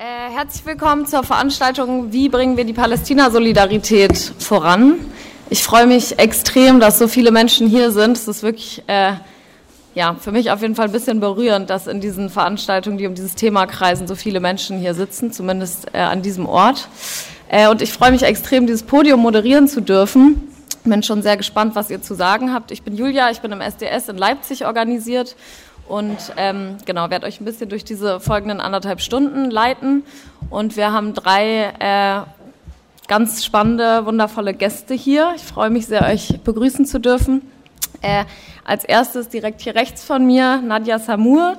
Äh, herzlich willkommen zur Veranstaltung Wie bringen wir die Palästina-Solidarität voran? Ich freue mich extrem, dass so viele Menschen hier sind. Es ist wirklich äh, ja, für mich auf jeden Fall ein bisschen berührend, dass in diesen Veranstaltungen, die um dieses Thema kreisen, so viele Menschen hier sitzen, zumindest äh, an diesem Ort. Äh, und ich freue mich extrem, dieses Podium moderieren zu dürfen. Bin schon sehr gespannt, was ihr zu sagen habt. Ich bin Julia, ich bin im SDS in Leipzig organisiert und ähm, genau, werde euch ein bisschen durch diese folgenden anderthalb Stunden leiten. Und wir haben drei äh, ganz spannende, wundervolle Gäste hier. Ich freue mich sehr, euch begrüßen zu dürfen. Äh, als erstes direkt hier rechts von mir Nadja Samur.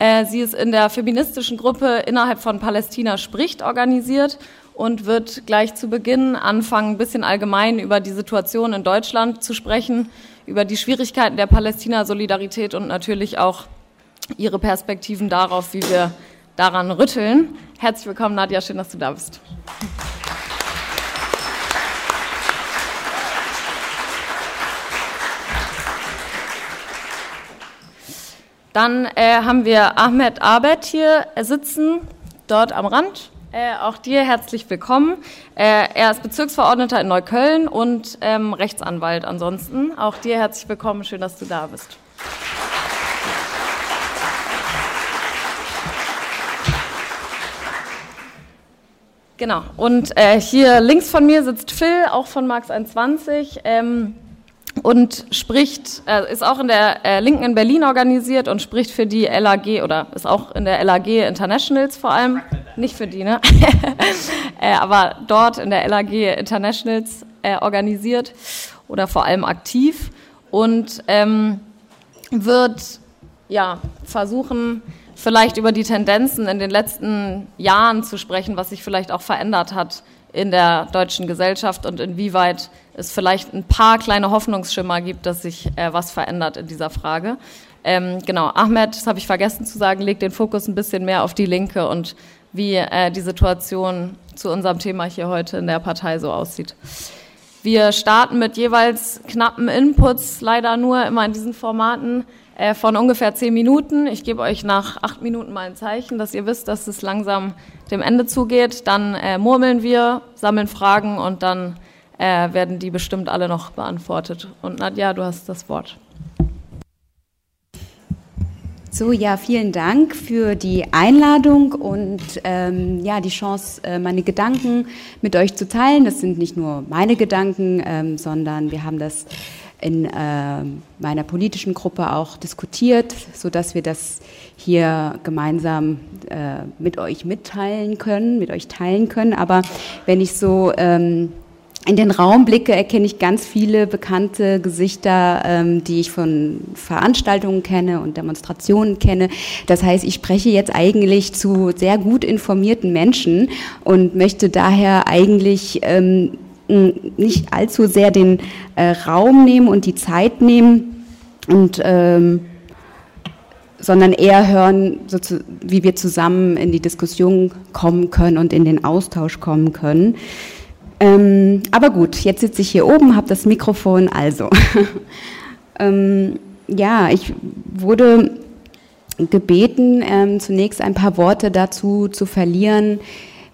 Äh, sie ist in der feministischen Gruppe innerhalb von Palästina spricht organisiert und wird gleich zu Beginn anfangen, ein bisschen allgemein über die Situation in Deutschland zu sprechen über die Schwierigkeiten der Palästina-Solidarität und natürlich auch Ihre Perspektiven darauf, wie wir daran rütteln. Herzlich willkommen, Nadja, schön, dass du da bist. Dann äh, haben wir Ahmed Abed hier sitzen, dort am Rand. Äh, auch dir herzlich willkommen. Äh, er ist Bezirksverordneter in Neukölln und ähm, Rechtsanwalt ansonsten. Auch dir herzlich willkommen. Schön, dass du da bist. Genau. Und äh, hier links von mir sitzt Phil, auch von Marx 21. Ähm, und spricht, äh, ist auch in der äh, Linken in Berlin organisiert und spricht für die LAG oder ist auch in der LAG Internationals vor allem, nicht für die, ne? äh, aber dort in der LAG Internationals äh, organisiert oder vor allem aktiv und ähm, wird ja versuchen, vielleicht über die Tendenzen in den letzten Jahren zu sprechen, was sich vielleicht auch verändert hat in der deutschen Gesellschaft und inwieweit es vielleicht ein paar kleine Hoffnungsschimmer gibt, dass sich äh, was verändert in dieser Frage. Ähm, genau, Ahmed, das habe ich vergessen zu sagen, legt den Fokus ein bisschen mehr auf die Linke und wie äh, die Situation zu unserem Thema hier heute in der Partei so aussieht. Wir starten mit jeweils knappen Inputs, leider nur immer in diesen Formaten äh, von ungefähr zehn Minuten. Ich gebe euch nach acht Minuten mal ein Zeichen, dass ihr wisst, dass es langsam dem Ende zugeht. Dann äh, murmeln wir, sammeln Fragen und dann äh, werden die bestimmt alle noch beantwortet. Und Nadja, du hast das Wort. So, ja, vielen Dank für die Einladung und ähm, ja, die Chance, äh, meine Gedanken mit euch zu teilen. Das sind nicht nur meine Gedanken, ähm, sondern wir haben das in äh, meiner politischen Gruppe auch diskutiert, so dass wir das hier gemeinsam äh, mit euch mitteilen können, mit euch teilen können. Aber wenn ich so ähm, in den Raum blicke, erkenne ich ganz viele bekannte Gesichter, ähm, die ich von Veranstaltungen kenne und Demonstrationen kenne. Das heißt, ich spreche jetzt eigentlich zu sehr gut informierten Menschen und möchte daher eigentlich ähm, nicht allzu sehr den äh, Raum nehmen und die Zeit nehmen und ähm, sondern eher hören, wie wir zusammen in die Diskussion kommen können und in den Austausch kommen können. Ähm, aber gut, jetzt sitze ich hier oben, habe das Mikrofon, also. ähm, ja, ich wurde gebeten, ähm, zunächst ein paar Worte dazu zu verlieren,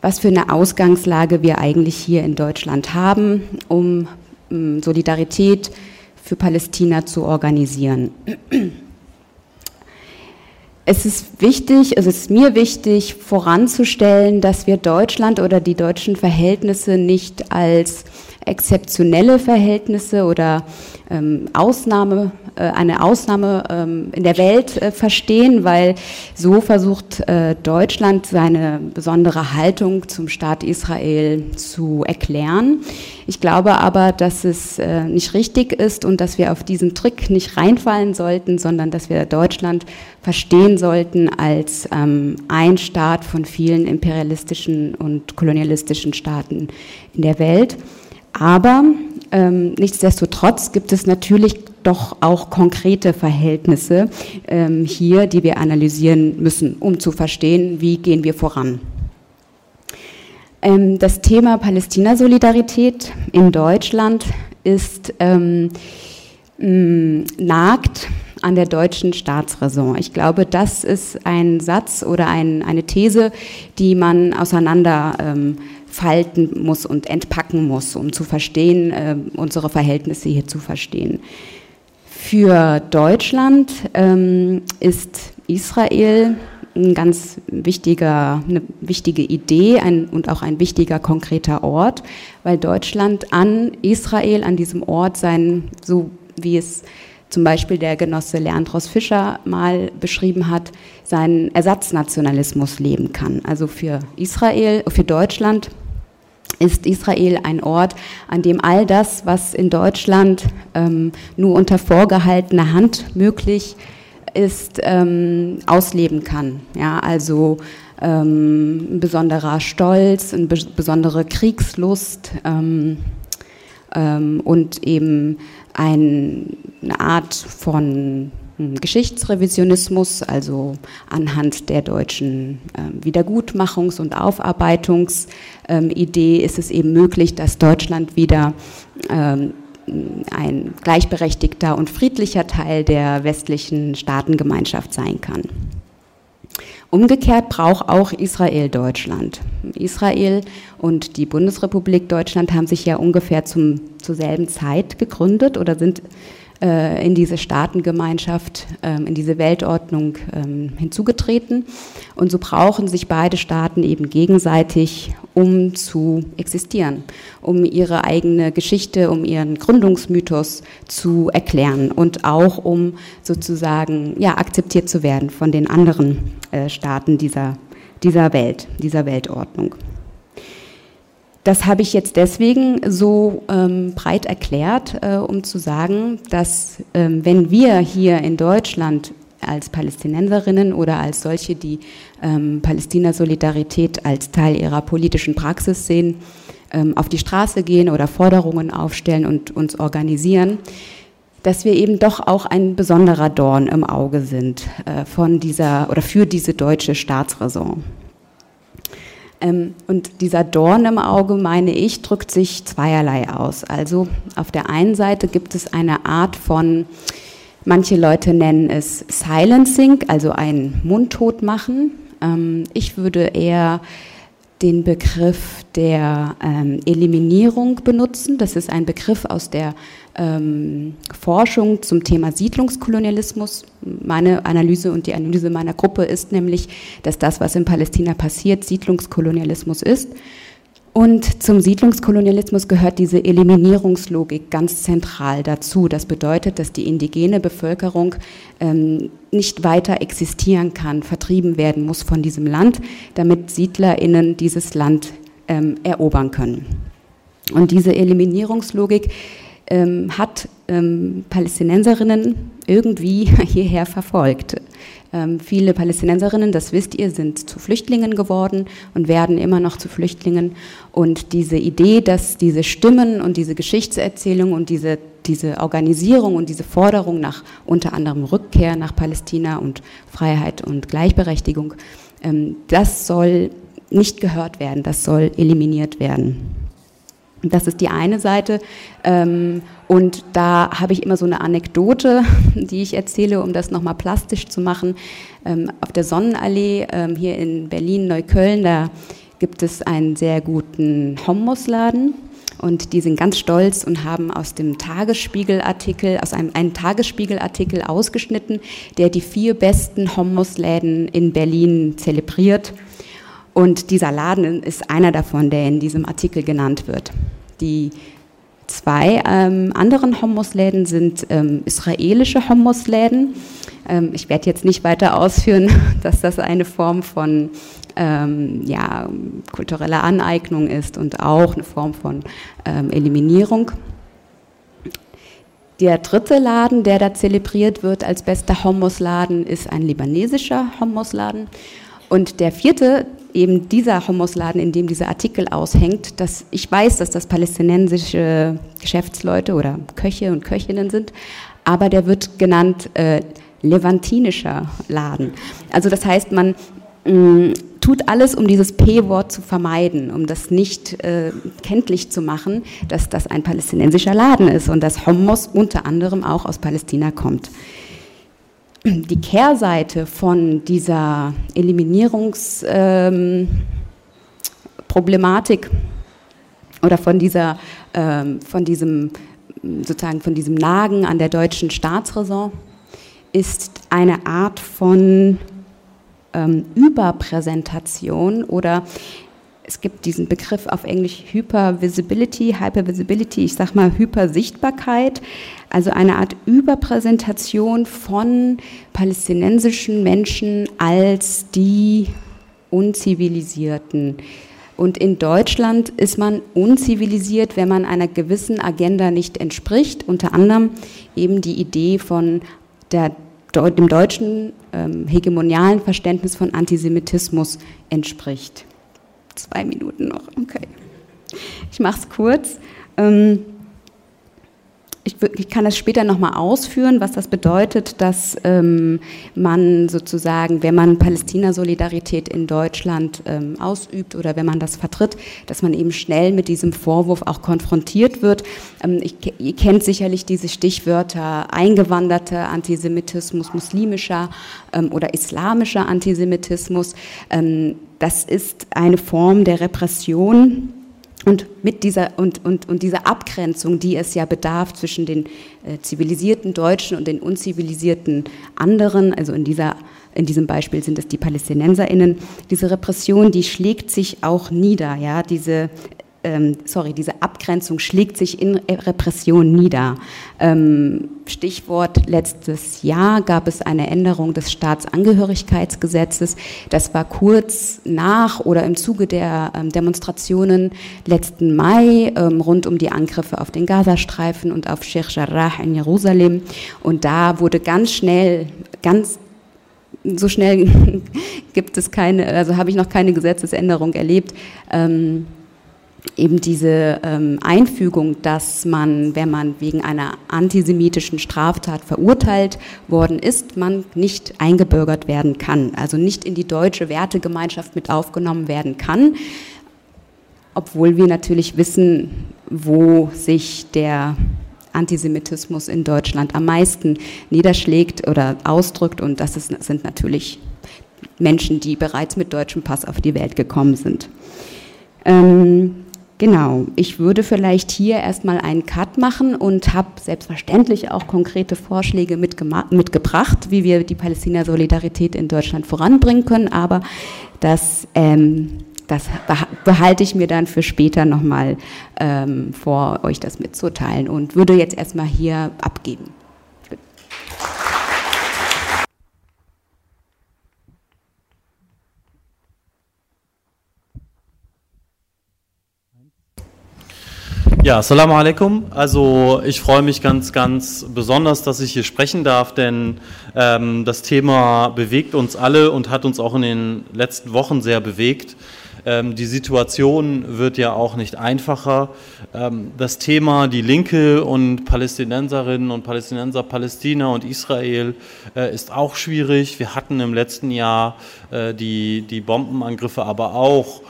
was für eine Ausgangslage wir eigentlich hier in Deutschland haben, um ähm, Solidarität für Palästina zu organisieren. Es ist wichtig, es ist mir wichtig voranzustellen, dass wir Deutschland oder die deutschen Verhältnisse nicht als exzeptionelle Verhältnisse oder Ausnahme, äh, eine Ausnahme ähm, in der Welt äh, verstehen, weil so versucht äh, Deutschland seine besondere Haltung zum Staat Israel zu erklären. Ich glaube aber, dass es äh, nicht richtig ist und dass wir auf diesen Trick nicht reinfallen sollten, sondern dass wir Deutschland verstehen sollten als ähm, ein Staat von vielen imperialistischen und kolonialistischen Staaten in der Welt. Aber ähm, nichtsdestotrotz gibt es natürlich doch auch konkrete Verhältnisse ähm, hier, die wir analysieren müssen, um zu verstehen, wie gehen wir voran. Ähm, das Thema Palästina-Solidarität in Deutschland ist ähm, nagt an der deutschen Staatsräson. Ich glaube, das ist ein Satz oder ein, eine These, die man auseinander ähm, falten muss und entpacken muss, um zu verstehen, äh, unsere Verhältnisse hier zu verstehen. Für Deutschland ähm, ist Israel ein ganz wichtiger, eine wichtige Idee ein, und auch ein wichtiger konkreter Ort, weil Deutschland an Israel, an diesem Ort sein, so wie es zum Beispiel der Genosse Leandros Fischer mal beschrieben hat, seinen Ersatznationalismus leben kann. Also für Israel, für Deutschland ist Israel ein Ort, an dem all das, was in Deutschland ähm, nur unter vorgehaltener Hand möglich ist, ähm, ausleben kann. Ja, also ähm, ein besonderer Stolz, eine besondere Kriegslust ähm, ähm, und eben ein, eine Art von Geschichtsrevisionismus, also anhand der deutschen äh, Wiedergutmachungs- und Aufarbeitungsidee ähm, ist es eben möglich, dass Deutschland wieder ähm, ein gleichberechtigter und friedlicher Teil der westlichen Staatengemeinschaft sein kann. Umgekehrt braucht auch Israel Deutschland. Israel und die Bundesrepublik Deutschland haben sich ja ungefähr zum, zur selben Zeit gegründet oder sind äh, in diese Staatengemeinschaft, ähm, in diese Weltordnung ähm, hinzugetreten. Und so brauchen sich beide Staaten eben gegenseitig, um zu existieren, um ihre eigene Geschichte, um ihren Gründungsmythos zu erklären und auch um sozusagen ja, akzeptiert zu werden von den anderen äh, Staaten dieser, dieser Welt, dieser Weltordnung. Das habe ich jetzt deswegen so ähm, breit erklärt, äh, um zu sagen, dass ähm, wenn wir hier in Deutschland als Palästinenserinnen oder als solche, die ähm, Palästina-Solidarität als Teil ihrer politischen Praxis sehen, ähm, auf die Straße gehen oder Forderungen aufstellen und uns organisieren, dass wir eben doch auch ein besonderer Dorn im Auge sind äh, von dieser oder für diese deutsche Staatsräson. Ähm, und dieser Dorn im Auge, meine ich, drückt sich zweierlei aus. Also auf der einen Seite gibt es eine Art von, manche Leute nennen es Silencing, also ein Mundtot machen. Ähm, ich würde eher den Begriff der ähm, Eliminierung benutzen. Das ist ein Begriff aus der ähm, Forschung zum Thema Siedlungskolonialismus. Meine Analyse und die Analyse meiner Gruppe ist nämlich, dass das, was in Palästina passiert, Siedlungskolonialismus ist. Und zum Siedlungskolonialismus gehört diese Eliminierungslogik ganz zentral dazu. Das bedeutet, dass die indigene Bevölkerung ähm, nicht weiter existieren kann, vertrieben werden muss von diesem Land, damit SiedlerInnen dieses Land ähm, erobern können. Und diese Eliminierungslogik ähm, hat ähm, Palästinenserinnen irgendwie hierher verfolgt. Ähm, viele Palästinenserinnen, das wisst ihr, sind zu Flüchtlingen geworden und werden immer noch zu Flüchtlingen. Und diese Idee, dass diese Stimmen und diese Geschichtserzählung und diese, diese Organisierung und diese Forderung nach unter anderem Rückkehr nach Palästina und Freiheit und Gleichberechtigung, ähm, das soll nicht gehört werden, das soll eliminiert werden. Das ist die eine Seite. Ähm, und da habe ich immer so eine Anekdote, die ich erzähle, um das nochmal plastisch zu machen. Ähm, auf der Sonnenallee ähm, hier in Berlin-Neukölln, da gibt es einen sehr guten Hummusladen. Und die sind ganz stolz und haben aus dem Tagesspiegelartikel, aus einem, einem Tagesspiegelartikel ausgeschnitten, der die vier besten Hummusläden in Berlin zelebriert. Und dieser Laden ist einer davon, der in diesem Artikel genannt wird. Die zwei ähm, anderen Hummusläden sind ähm, israelische Hummusläden. Ähm, ich werde jetzt nicht weiter ausführen, dass das eine Form von ähm, ja, kultureller Aneignung ist und auch eine Form von ähm, Eliminierung. Der dritte Laden, der da zelebriert wird als bester Hummusladen, ist ein libanesischer Hummusladen. Und der vierte, eben dieser Hummusladen, in dem dieser Artikel aushängt, dass ich weiß, dass das palästinensische Geschäftsleute oder Köche und Köchinnen sind, aber der wird genannt äh, levantinischer Laden. Also das heißt, man mh, mm, tut alles, um dieses P-Wort zu vermeiden, um das nicht äh, kenntlich zu machen, dass das ein palästinensischer Laden ist und dass Hummus unter anderem auch aus Palästina kommt. Die Kehrseite von dieser Eliminierungsproblematik ähm, oder von dieser, ähm, von diesem sozusagen von diesem Nagen an der deutschen Staatsräson ist eine Art von ähm, Überpräsentation oder es gibt diesen Begriff auf Englisch Hypervisibility, Hypervisibility, ich sage mal Hypersichtbarkeit, also eine Art Überpräsentation von palästinensischen Menschen als die Unzivilisierten. Und in Deutschland ist man unzivilisiert, wenn man einer gewissen Agenda nicht entspricht, unter anderem eben die Idee von der, dem deutschen ähm, hegemonialen Verständnis von Antisemitismus entspricht. Zwei Minuten noch, okay. Ich mache es kurz. Ähm, ich, kann das später nochmal ausführen, was das bedeutet, dass ähm, man sozusagen, wenn man Palästina-Solidarität in Deutschland ähm, ausübt oder wenn man das vertritt, dass man eben schnell mit diesem Vorwurf auch konfrontiert wird. Ich, ihr kennt sicherlich diese Stichwörter eingewanderter Antisemitismus, muslimischer oder islamischer Antisemitismus. Das ist eine Form der Repression und mit dieser und, und, und dieser Abgrenzung, die es ja bedarf zwischen den äh, zivilisierten Deutschen und den unzivilisierten anderen, also in dieser in diesem Beispiel sind es die PalästinenserInnen, diese Repression, die schlägt sich auch nieder, ja, diese ähm, sorry, diese Abgrenzung schlägt sich in Repression nieder. Ähm, Stichwort letztes Jahr gab es eine Änderung des Staatsangehörigkeitsgesetzes. Das war kurz nach oder im Zuge der ähm, Demonstrationen letzten Mai ähm, rund um die Angriffe auf den Gazastreifen und auf Sheikh Jarrah in Jerusalem. Und da wurde ganz schnell, ganz so schnell gibt es keine, also habe ich noch keine Gesetzesänderung erlebt. Ähm, eben diese ähm, Einfügung, dass man, wenn man wegen einer antisemitischen Straftat verurteilt worden ist, man nicht eingebürgert werden kann, also nicht in die deutsche Wertegemeinschaft mit aufgenommen werden kann, obwohl wir natürlich wissen, wo sich der Antisemitismus in Deutschland am meisten niederschlägt oder ausdrückt und das ist, sind natürlich Menschen, die bereits mit deutschem Pass auf die Welt gekommen sind. Ähm, Genau, ich würde vielleicht hier erstmal einen Cut machen und habe selbstverständlich auch konkrete Vorschläge mitgebracht, wie wir die Palästina-Solidarität in Deutschland voranbringen können, aber das, ähm, das behalte ich mir dann für später nochmal ähm, vor, euch das mitzuteilen und würde jetzt erstmal hier abgeben. Ja, Assalamu alaikum. Also ich freue mich ganz, ganz besonders, dass ich hier sprechen darf, denn ähm, das Thema bewegt uns alle und hat uns auch in den letzten Wochen sehr bewegt. Ähm, die Situation wird ja auch nicht einfacher. Ähm, das Thema die Linke und Palästinenserinnen und Palästinenser, Palästina und Israel äh, ist auch schwierig. Wir hatten im letzten Jahr äh, die, die Bombenangriffe, aber auch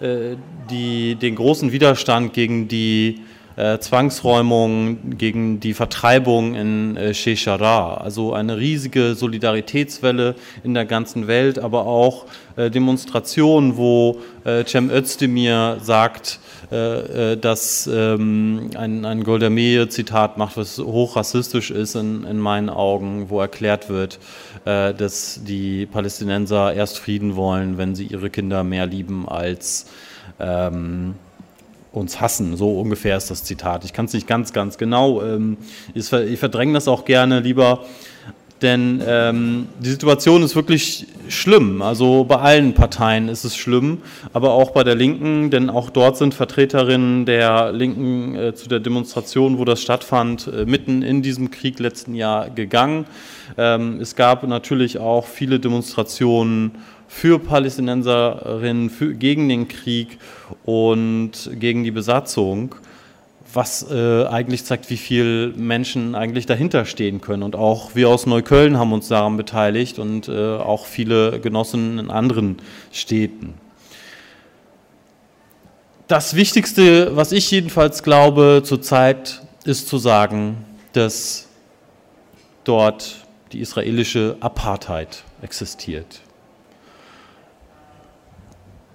die, den großen Widerstand gegen die äh, Zwangsräumung, gegen die Vertreibung in äh, Sheshara. Also eine riesige Solidaritätswelle in der ganzen Welt, aber auch äh, Demonstrationen, wo äh, Cem Özdemir sagt, äh, äh, dass ähm, ein, ein Golda Meir-Zitat macht, was hochrassistisch ist in, in meinen Augen, wo erklärt wird, äh, dass die Palästinenser erst Frieden wollen, wenn sie ihre Kinder mehr lieben als ähm, uns hassen. So ungefähr ist das Zitat. Ich kann es nicht ganz, ganz genau. Ähm, ich, ich verdränge das auch gerne lieber. Denn ähm, die Situation ist wirklich schlimm. Also bei allen Parteien ist es schlimm, aber auch bei der Linken, denn auch dort sind Vertreterinnen der Linken äh, zu der Demonstration, wo das stattfand, äh, mitten in diesem Krieg letzten Jahr gegangen. Ähm, es gab natürlich auch viele Demonstrationen für Palästinenserinnen, für, gegen den Krieg und gegen die Besatzung was äh, eigentlich zeigt, wie viele Menschen eigentlich dahinter stehen können. Und auch wir aus Neukölln haben uns daran beteiligt und äh, auch viele Genossen in anderen Städten. Das Wichtigste, was ich jedenfalls glaube zurzeit, ist zu sagen, dass dort die israelische Apartheid existiert.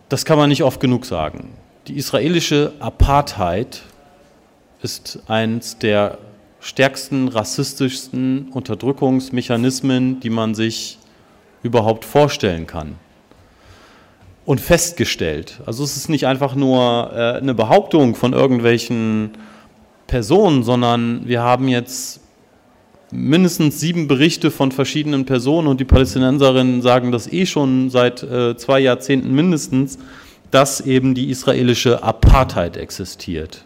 Das kann man nicht oft genug sagen. Die israelische Apartheid ist eines der stärksten, rassistischsten Unterdrückungsmechanismen, die man sich überhaupt vorstellen kann. Und festgestellt. Also es ist nicht einfach nur äh, eine Behauptung von irgendwelchen Personen, sondern wir haben jetzt mindestens sieben Berichte von verschiedenen Personen und die Palästinenserinnen sagen das eh schon seit äh, zwei Jahrzehnten mindestens, dass eben die israelische Apartheid existiert.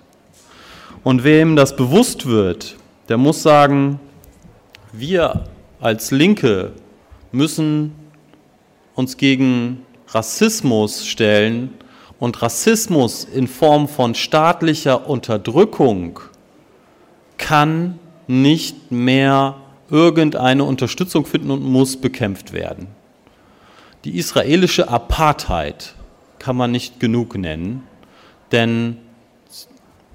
Und wem das bewusst wird, der muss sagen, wir als Linke müssen uns gegen Rassismus stellen und Rassismus in Form von staatlicher Unterdrückung kann nicht mehr irgendeine Unterstützung finden und muss bekämpft werden. Die israelische Apartheid kann man nicht genug nennen, denn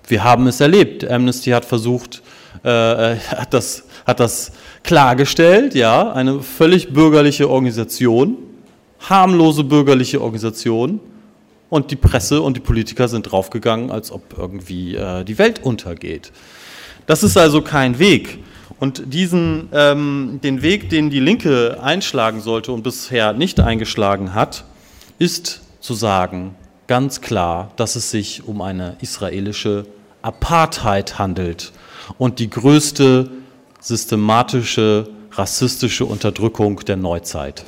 wir haben es erlebt. Amnesty hat versucht, äh, hat, das, hat das klargestellt, ja, eine völlig bürgerliche Organisation, harmlose bürgerliche Organisation, und die Presse und die Politiker sind draufgegangen, als ob irgendwie äh, die Welt untergeht. Das ist also kein Weg. Und diesen, ähm, den Weg, den die Linke einschlagen sollte und bisher nicht eingeschlagen hat, ist zu sagen, ganz klar, dass es sich um eine israelische Apartheid handelt und die größte systematische rassistische Unterdrückung der Neuzeit.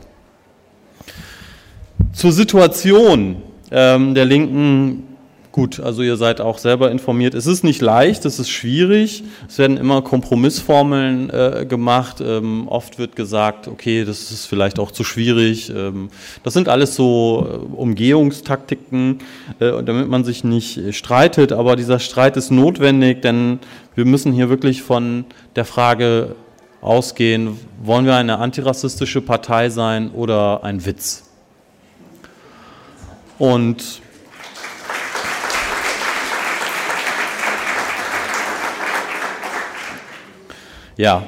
Zur Situation ähm, der Linken Gut, also ihr seid auch selber informiert. Es ist nicht leicht, es ist schwierig. Es werden immer Kompromissformeln äh, gemacht. Ähm, oft wird gesagt, okay, das ist vielleicht auch zu schwierig. Ähm, das sind alles so äh, Umgehungstaktiken, äh, damit man sich nicht streitet. Aber dieser Streit ist notwendig, denn wir müssen hier wirklich von der Frage ausgehen, wollen wir eine antirassistische Partei sein oder ein Witz? Und Ja.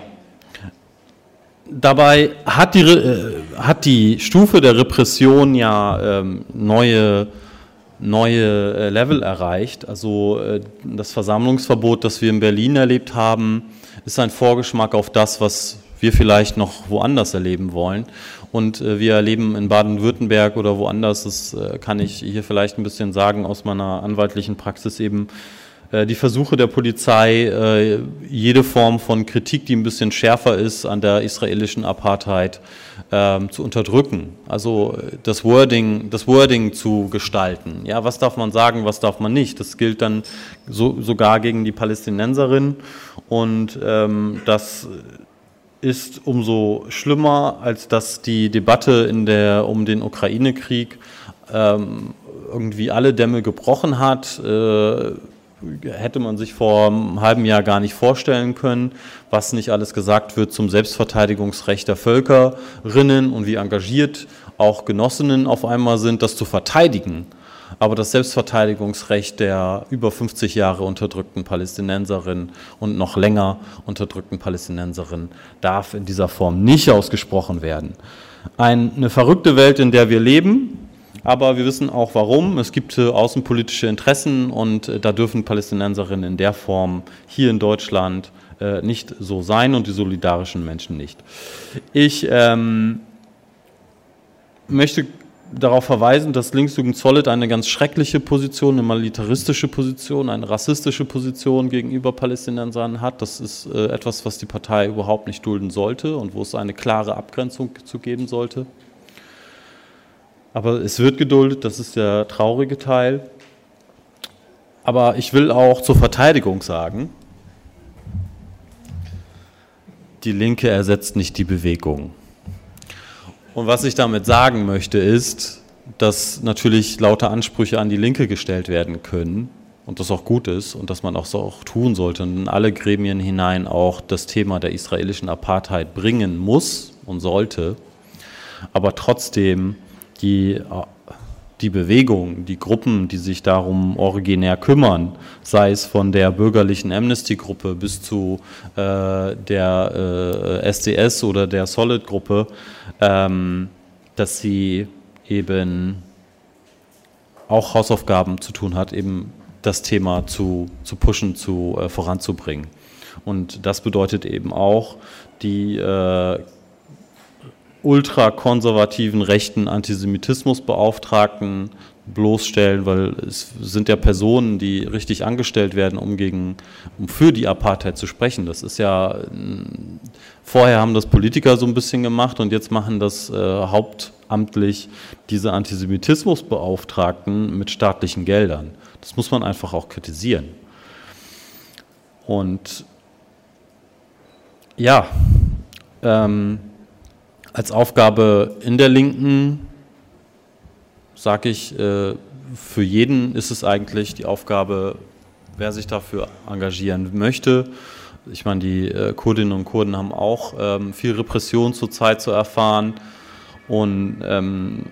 Dabei hat die, äh, hat die Stufe der Repression ja ähm, neue, neue äh, Level erreicht. Also äh, das Versammlungsverbot, das wir in Berlin erlebt haben, ist ein Vorgeschmack auf das, was wir vielleicht noch woanders erleben wollen. Und äh, wir erleben in Baden-Württemberg oder woanders, das äh, kann ich hier vielleicht ein bisschen sagen aus meiner anwaltlichen Praxis eben, die Versuche der Polizei, äh, jede Form von Kritik, die ein bisschen schärfer ist an der israelischen Apartheid, ähm, zu unterdrücken. Also äh, das Wording, das Wording zu gestalten. Ja, was darf man sagen, was darf man nicht? Das gilt dann so, sogar gegen die Palästinenserinnen und ähm, das ist umso schlimmer, als dass die Debatte in der, um den Ukraine-Krieg ähm, irgendwie alle Dämme gebrochen hat. Äh, hätte man sich vor einem halben Jahr gar nicht vorstellen können, was nicht alles gesagt wird zum Selbstverteidigungsrecht der Völkerinnen und wie engagiert auch Genossinnen auf einmal sind, das zu verteidigen. Aber das Selbstverteidigungsrecht der über 50 Jahre unterdrückten Palästinenserinnen und noch länger unterdrückten Palästinenserinnen darf in dieser Form nicht ausgesprochen werden. Eine verrückte Welt, in der wir leben, aber wir wissen auch warum. Es gibt äh, außenpolitische Interessen und äh, da dürfen Palästinenserinnen in der Form hier in Deutschland äh, nicht so sein und die solidarischen Menschen nicht. Ich ähm, möchte darauf verweisen, dass Linksjugend Solid eine ganz schreckliche Position, eine militaristische Position, eine rassistische Position gegenüber Palästinensern hat. Das ist äh, etwas, was die Partei überhaupt nicht dulden sollte und wo es eine klare Abgrenzung zu geben sollte. Aber es wird geduldet, das ist der traurige Teil. Aber ich will auch zur Verteidigung sagen, die Linke ersetzt nicht die Bewegung. Und was ich damit sagen möchte, ist, dass natürlich lauter Ansprüche an die Linke gestellt werden können und das auch gut ist und dass man auch so auch tun sollte und in alle Gremien hinein auch das Thema der israelischen Apartheid bringen muss und sollte. Aber trotzdem die, die Bewegung, die Gruppen, die sich darum originär kümmern, sei es von der bürgerlichen Amnesty-Gruppe bis zu äh, der äh, SDS oder der Solid-Gruppe, ähm, dass sie eben auch Hausaufgaben zu tun hat, eben das Thema zu, zu pushen, zu äh, voranzubringen. Und das bedeutet eben auch, die äh, ultrakonservativen rechten Antisemitismusbeauftragten bloßstellen, weil es sind ja Personen, die richtig angestellt werden, um gegen, um für die Apartheid zu sprechen. Das ist ja vorher haben das Politiker so ein bisschen gemacht und jetzt machen das äh, hauptamtlich diese Antisemitismusbeauftragten mit staatlichen Geldern. Das muss man einfach auch kritisieren. Und ja, ähm, als Aufgabe in der Linken sage ich, äh, für jeden ist es eigentlich die Aufgabe, wer sich dafür engagieren möchte. Ich meine, die äh, Kurdinnen und Kurden haben auch ähm, viel Repression zurzeit zu erfahren. Und ähm,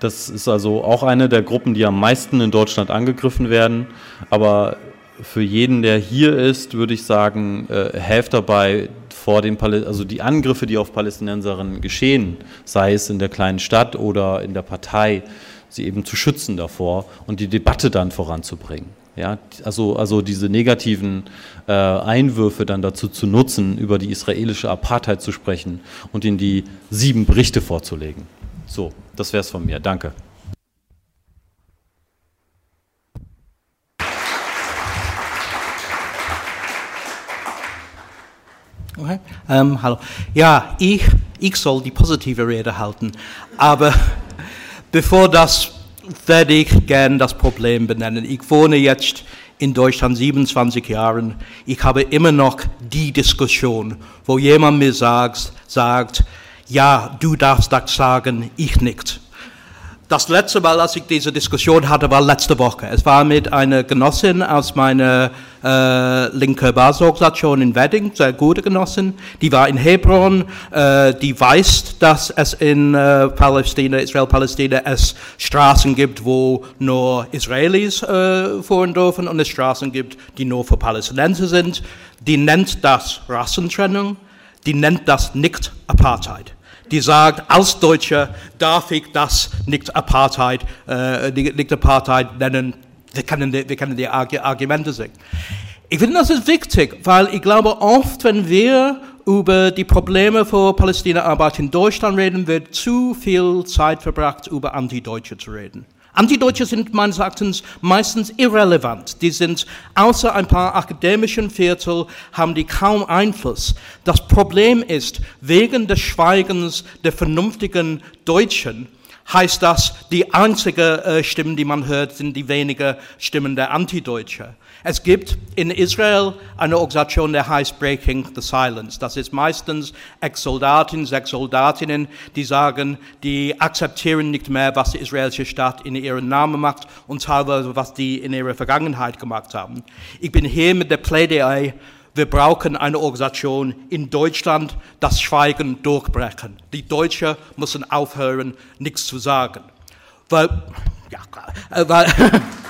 das ist also auch eine der Gruppen, die am meisten in Deutschland angegriffen werden. Aber für jeden, der hier ist, würde ich sagen, äh, helft dabei, vor den also die Angriffe, die auf Palästinenserinnen geschehen, sei es in der kleinen Stadt oder in der Partei, sie eben zu schützen davor und die Debatte dann voranzubringen. Ja, also, also diese negativen äh, Einwürfe dann dazu zu nutzen, über die israelische Apartheid zu sprechen und ihnen die sieben Berichte vorzulegen. So, das wäre es von mir. Danke. Okay. Ähm, hallo. Ja, ich, ich soll die positive Rede halten, aber bevor das werde ich gerne das Problem benennen. Ich wohne jetzt in Deutschland 27 Jahre. Ich habe immer noch die Diskussion, wo jemand mir sagt, sagt, ja, du darfst das sagen, ich nicht. Das letzte Mal, als ich diese Diskussion hatte, war letzte Woche. Es war mit einer Genossin aus meiner äh, linken Basorganisation in Wedding, sehr gute Genossin. Die war in Hebron. Äh, die weiß, dass es in äh, Palästina, Israel-Palästina, es Straßen gibt, wo nur Israelis äh, fahren dürfen und es Straßen gibt, die nur für Palästinenser sind. Die nennt das Rassentrennung. Die nennt das nicht Apartheid die sagt, als Deutscher darf ich das nicht Apartheid, äh, nicht Apartheid nennen. Wir können die, wir können die Argumente sehen. Ich finde, das ist wichtig, weil ich glaube, oft, wenn wir über die Probleme für Palästina-Arbeit in Deutschland reden, wird zu viel Zeit verbracht, über Antideutsche zu reden. Antideutsche sind meines Erachtens meistens irrelevant. Die sind außer ein paar akademischen Viertel, haben die kaum Einfluss. Das Problem ist, wegen des Schweigens der vernünftigen Deutschen heißt das, die einzige äh, Stimmen, die man hört, sind die wenigen Stimmen der Antideutsche. Es gibt in Israel eine Organisation, die heißt Breaking the Silence. Das ist meistens Ex-Soldatinnen, Ex-Soldatinnen, die sagen, die akzeptieren nicht mehr, was die israelische Staat in ihrem Namen macht und teilweise, was die in ihrer Vergangenheit gemacht haben. Ich bin hier mit der Plädoyer wir brauchen eine Organisation in Deutschland, das Schweigen durchbrechen. Die Deutschen müssen aufhören, nichts zu sagen. Weil, ja, äh, weil,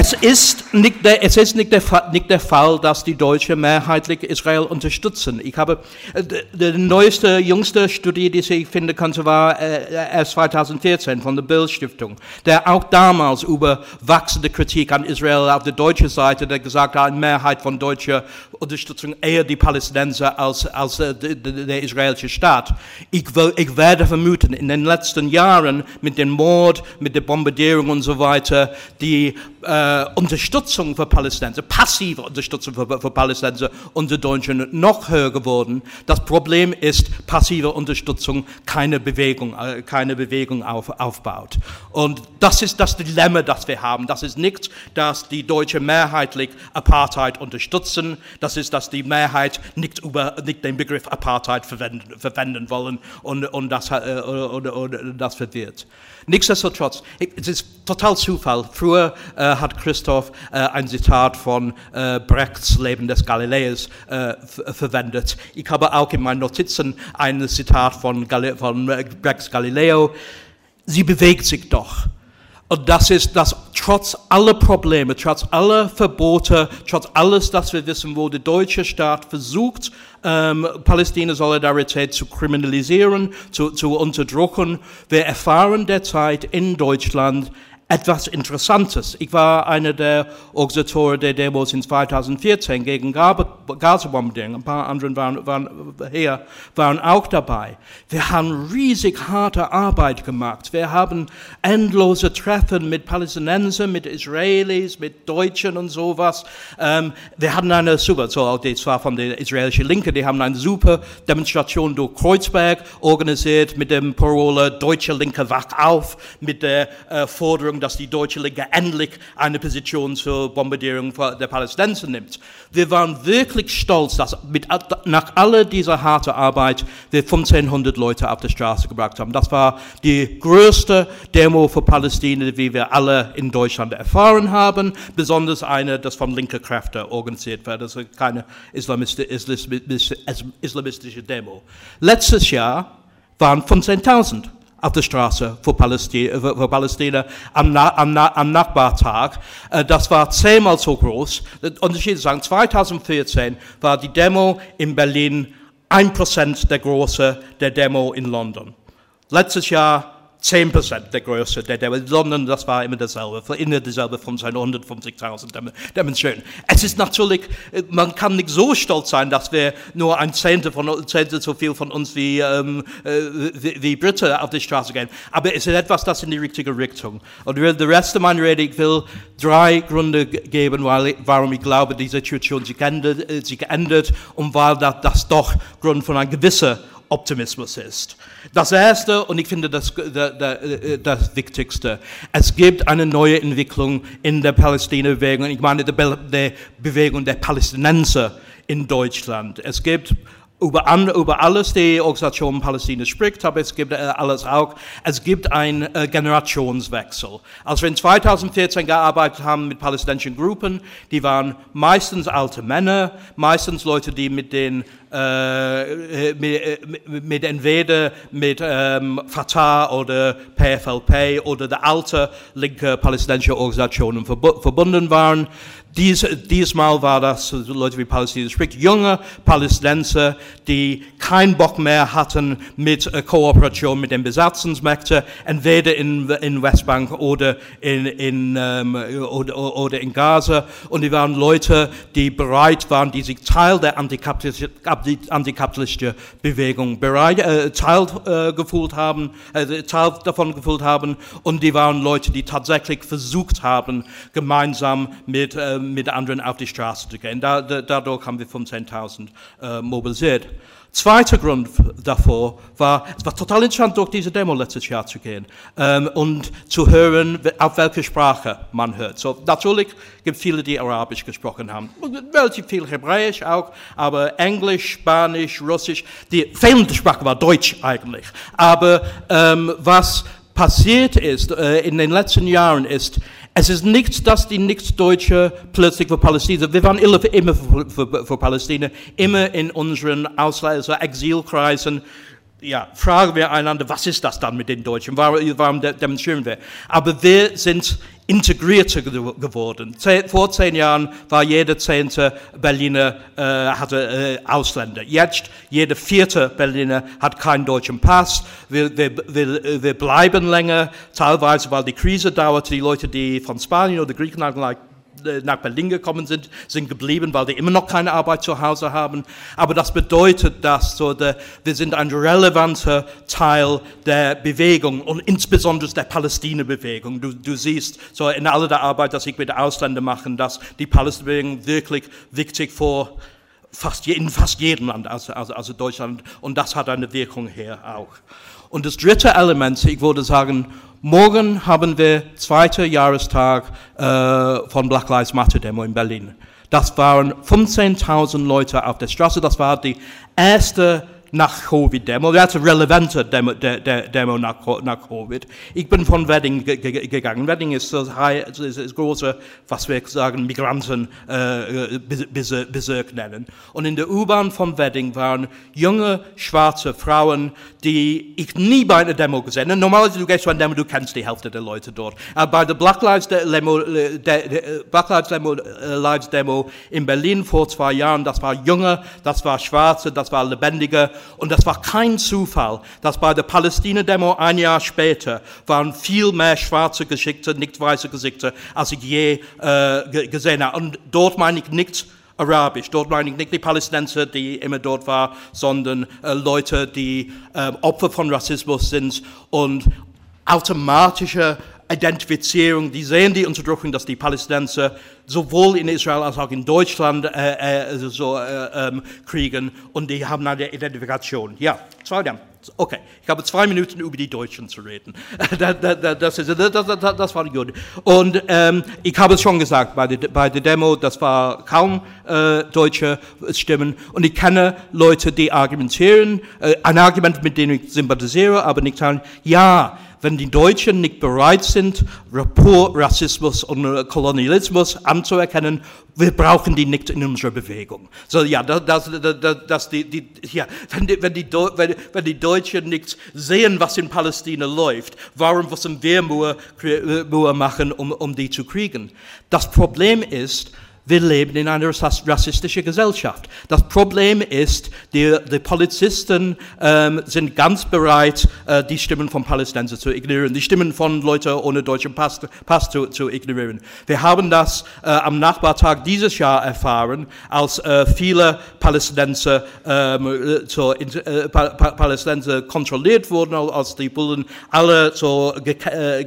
Es ist nicht der, es ist nicht der, nicht der Fall, dass die Deutschen mehrheitlich Israel unterstützen. Ich habe, äh, die neueste, jüngste Studie, die ich finden konnte, war äh, erst 2014 von der Bill Stiftung, der auch damals über wachsende Kritik an Israel auf der deutschen Seite, der gesagt hat, eine Mehrheit von deutscher Unterstützung eher die Palästinenser als, als äh, der israelische Staat. Ich, will, ich werde vermuten, in den letzten Jahren mit dem Mord, mit der Bombardierung und so weiter, die äh, Unterstützung für Palästinenser, passive Unterstützung für, für Palästinenser unter Deutschen noch höher geworden. Das Problem ist, passive Unterstützung keine Bewegung, äh, keine Bewegung auf, aufbaut. Und das ist das Dilemma, das wir haben. Das ist nicht, dass die Deutschen mehrheitlich Apartheid unterstützen. Das ist, dass die Mehrheit nicht, über, nicht den Begriff Apartheid verwenden, verwenden wollen und, und, das, äh, und, und, und das verwirrt. Nichtsdestotrotz, es ist total Zufall. Früher äh, hat Christoph äh, ein Zitat von äh, Brechts Leben des Galiläus äh, verwendet. Ich habe auch in meinen Notizen ein Zitat von, Gal von äh, Brechts Galileo. Sie bewegt sich doch. Und das ist, dass trotz aller Probleme, trotz aller Verbote, trotz alles, das wir wissen, wo der deutsche Staat versucht, ähm, Palästina-Solidarität zu kriminalisieren, zu, zu unterdrücken, wir erfahren derzeit in Deutschland etwas Interessantes. Ich war einer der Organisatoren der Demos in 2014 gegen Gaza-Bombardierung. Ein paar andere waren, waren, hier, waren auch dabei. Wir haben riesig harte Arbeit gemacht. Wir haben endlose Treffen mit Palästinensern, mit Israelis, mit Deutschen und sowas. Ähm, wir hatten eine super, so, das war von der israelischen Linke, die haben eine super Demonstration durch Kreuzberg organisiert mit dem Parole Deutsche Linke wach auf, mit der äh, Forderung, dass die deutsche Linke endlich eine Position zur Bombardierung der Palästinenser nimmt. Wir waren wirklich stolz, dass mit, nach all dieser harten Arbeit wir 1500 Leute auf die Straße gebracht haben. Das war die größte Demo für Palästina, wie wir alle in Deutschland erfahren haben, besonders eine, das von linken Kräften organisiert wird. Das ist keine islamistische Demo. Letztes Jahr waren 15.000 auf der Straße für Palästina, für Palästina am, am, am, Nachbartag. Äh, das war zehnmal so groß. Der Unterschied ist, 2014 war die Demo in Berlin ein Prozent der Größe der Demo in London. Letztes Jahr 10% der Größe der Demonstration, sondern das war immer dasselbe, immer dieselbe von seinen 150.000 Demonstrationen. Es ist natürlich, man kann nicht so stolz sein, dass wir nur ein Zehntel, von, Zehntel so viel von uns wie, ähm, äh, wie, wie Briten auf die Straße gehen. Aber es ist etwas, das in die richtige Richtung. Und der Rest meiner Rede, ich will drei Gründe geben, weil, warum ich glaube, die Situation sich ändert, äh, sich ändert und weil das, das doch Grund von einer gewissen Optimismus ist. Das Erste, und ich finde das, das, das Wichtigste, es gibt eine neue Entwicklung in der Palästina-Bewegung, ich meine die Bewegung der Palästinenser in Deutschland. Es gibt über, über alles die Organisation Palästina spricht, aber es gibt äh, alles auch, es gibt einen äh, Generationswechsel. Als wir in 2014 gearbeitet haben mit palästinensischen Gruppen, die waren meistens alte Männer, meistens Leute, die mit den äh, mit, mit entweder mit ähm, Fatah oder PFLP oder der alte linke palästinensische Organisationen verbunden waren. Dies, diesmal war das, Leute wie Palästina spricht, junge Palästinenser, die keinen Bock mehr hatten mit Kooperation mit den Besatzungsmächten, entweder in, in Westbank oder in, in, ähm, oder, oder in Gaza. Und die waren Leute, die bereit waren, die sich Teil der antikapitalistische antikapitalistische Bewegung bereit, äh, Teil äh, gefühlt haben, äh, Teil davon gefühlt haben. Und die waren Leute, die tatsächlich versucht haben, gemeinsam mit, äh, mit anderen auf die Straße zu gehen. Da, da, dadurch haben wir 15.000 äh, mobilisiert. Zweiter Grund davor war, es war total interessant, durch diese Demo letztes Jahr zu gehen ähm, und zu hören, auf welche Sprache man hört. So, natürlich gibt es viele, die Arabisch gesprochen haben, relativ viel Hebräisch auch, aber Englisch, Spanisch, Russisch, die fehlende Sprache war Deutsch eigentlich. Aber ähm, was passiert ist äh, in den letzten Jahren ist, es ist nicht, dass die Nicht-Deutsche plötzlich für Palästina, wir waren immer für, für, für Palästina, immer in unseren Ausreise, Exilkreisen, ja, fragen wir einander, was ist das dann mit den Deutschen? Warum, warum demonstrieren wir? Aber wir sind integrierter geworden. Vor zehn Jahren war jeder zehnte Berliner äh, hatte äh, Ausländer. Jetzt jeder vierte Berliner hat keinen deutschen Pass. Wir, wir, wir, wir bleiben länger, teilweise weil die Krise dauert. Die Leute, die von Spanien oder Griechenland nach Berlin gekommen sind, sind geblieben, weil die immer noch keine Arbeit zu Hause haben. Aber das bedeutet, dass so der, wir sind ein relevanter Teil der Bewegung und insbesondere der Palästina-Bewegung. Du, du siehst so in aller der Arbeit, dass ich mit Ausländern mache, dass die Palästina-Bewegung wirklich wichtig vor fast in fast jedem Land, also, also, also Deutschland, und das hat eine Wirkung hier auch. Und das dritte Element, ich würde sagen, Morgen haben wir zweiter Jahrestag äh, von Black Lives Matter Demo in Berlin. Das waren 15.000 Leute auf der Straße. Das war die erste nach Covid-Demo, das ist relevante Demo, de, de, Demo nach, nach, Covid. Ich bin von Wedding gegangen. Wedding ist das, ist das große, was wir sagen, Migrantenbezirk äh, nennen. Und in der U-Bahn von Wedding waren junge, schwarze Frauen, die ich nie bei einer Demo gesehen habe. Normalerweise, du gehst zu einer Demo, du kennst die Hälfte der Leute dort. Aber bei der Black Lives Demo, de, de, Black Lives Demo, Lives Demo in Berlin vor zwei Jahren, das war junge, das war schwarze, das war lebendige. Und das war kein Zufall, dass bei der Palästina-Demo ein Jahr später waren viel mehr schwarze Geschichte, nicht weiße Gesichter, als ich je äh, gesehen habe. Und dort meine ich nichts Arabisch. Dort meine ich nicht die Palästinenser, die immer dort waren, sondern äh, Leute, die äh, Opfer von Rassismus sind und automatische Identifizierung, die sehen die Unterdrückung, dass die Palästinenser sowohl in Israel als auch in Deutschland äh, äh, so, äh, ähm, kriegen und die haben eine Identifikation. Ja, zwei Dank. Okay, ich habe zwei Minuten über die Deutschen zu reden. das, ist, das, das, das war gut. Und ähm, ich habe es schon gesagt bei der, bei der Demo, das war kaum äh, deutsche Stimmen. Und ich kenne Leute, die argumentieren, äh, ein Argument, mit dem ich sympathisiere, aber nicht sagen, ja, wenn die Deutschen nicht bereit sind, Rassismus und Kolonialismus anzuerkennen, wir brauchen die nicht in unserer Bewegung. So, ja, das, das, das, die, die, ja, wenn, die, wenn, die, wenn, wenn die Deutschen nicht sehen, was in Palästina läuft, warum müssen wir Mühe machen, um, um die zu kriegen? Das Problem ist, wir leben in einer rassistischen Gesellschaft. Das Problem ist, die, die Polizisten ähm, sind ganz bereit, äh, die Stimmen von Palästinensern zu ignorieren, die Stimmen von Leuten ohne deutschen Pass, Pass zu, zu, ignorieren. Wir haben das äh, am Nachbartag dieses Jahr erfahren, als äh, viele Palästinenser, ähm, so, äh, pa Palästinenser kontrolliert wurden, als die Bullen alle so äh,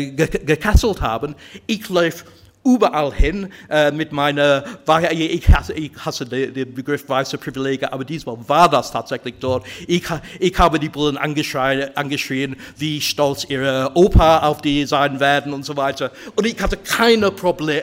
gekesselt haben. Ich läuft überall hin äh, mit meiner, ich hasse, ich hasse den, Begriff weiße Privilegien, aber diesmal war das tatsächlich dort. Ich, ich habe die Bullen angeschrien, angeschrien, wie stolz ihre Opa auf die sein werden und so weiter. Und ich hatte keine Problem,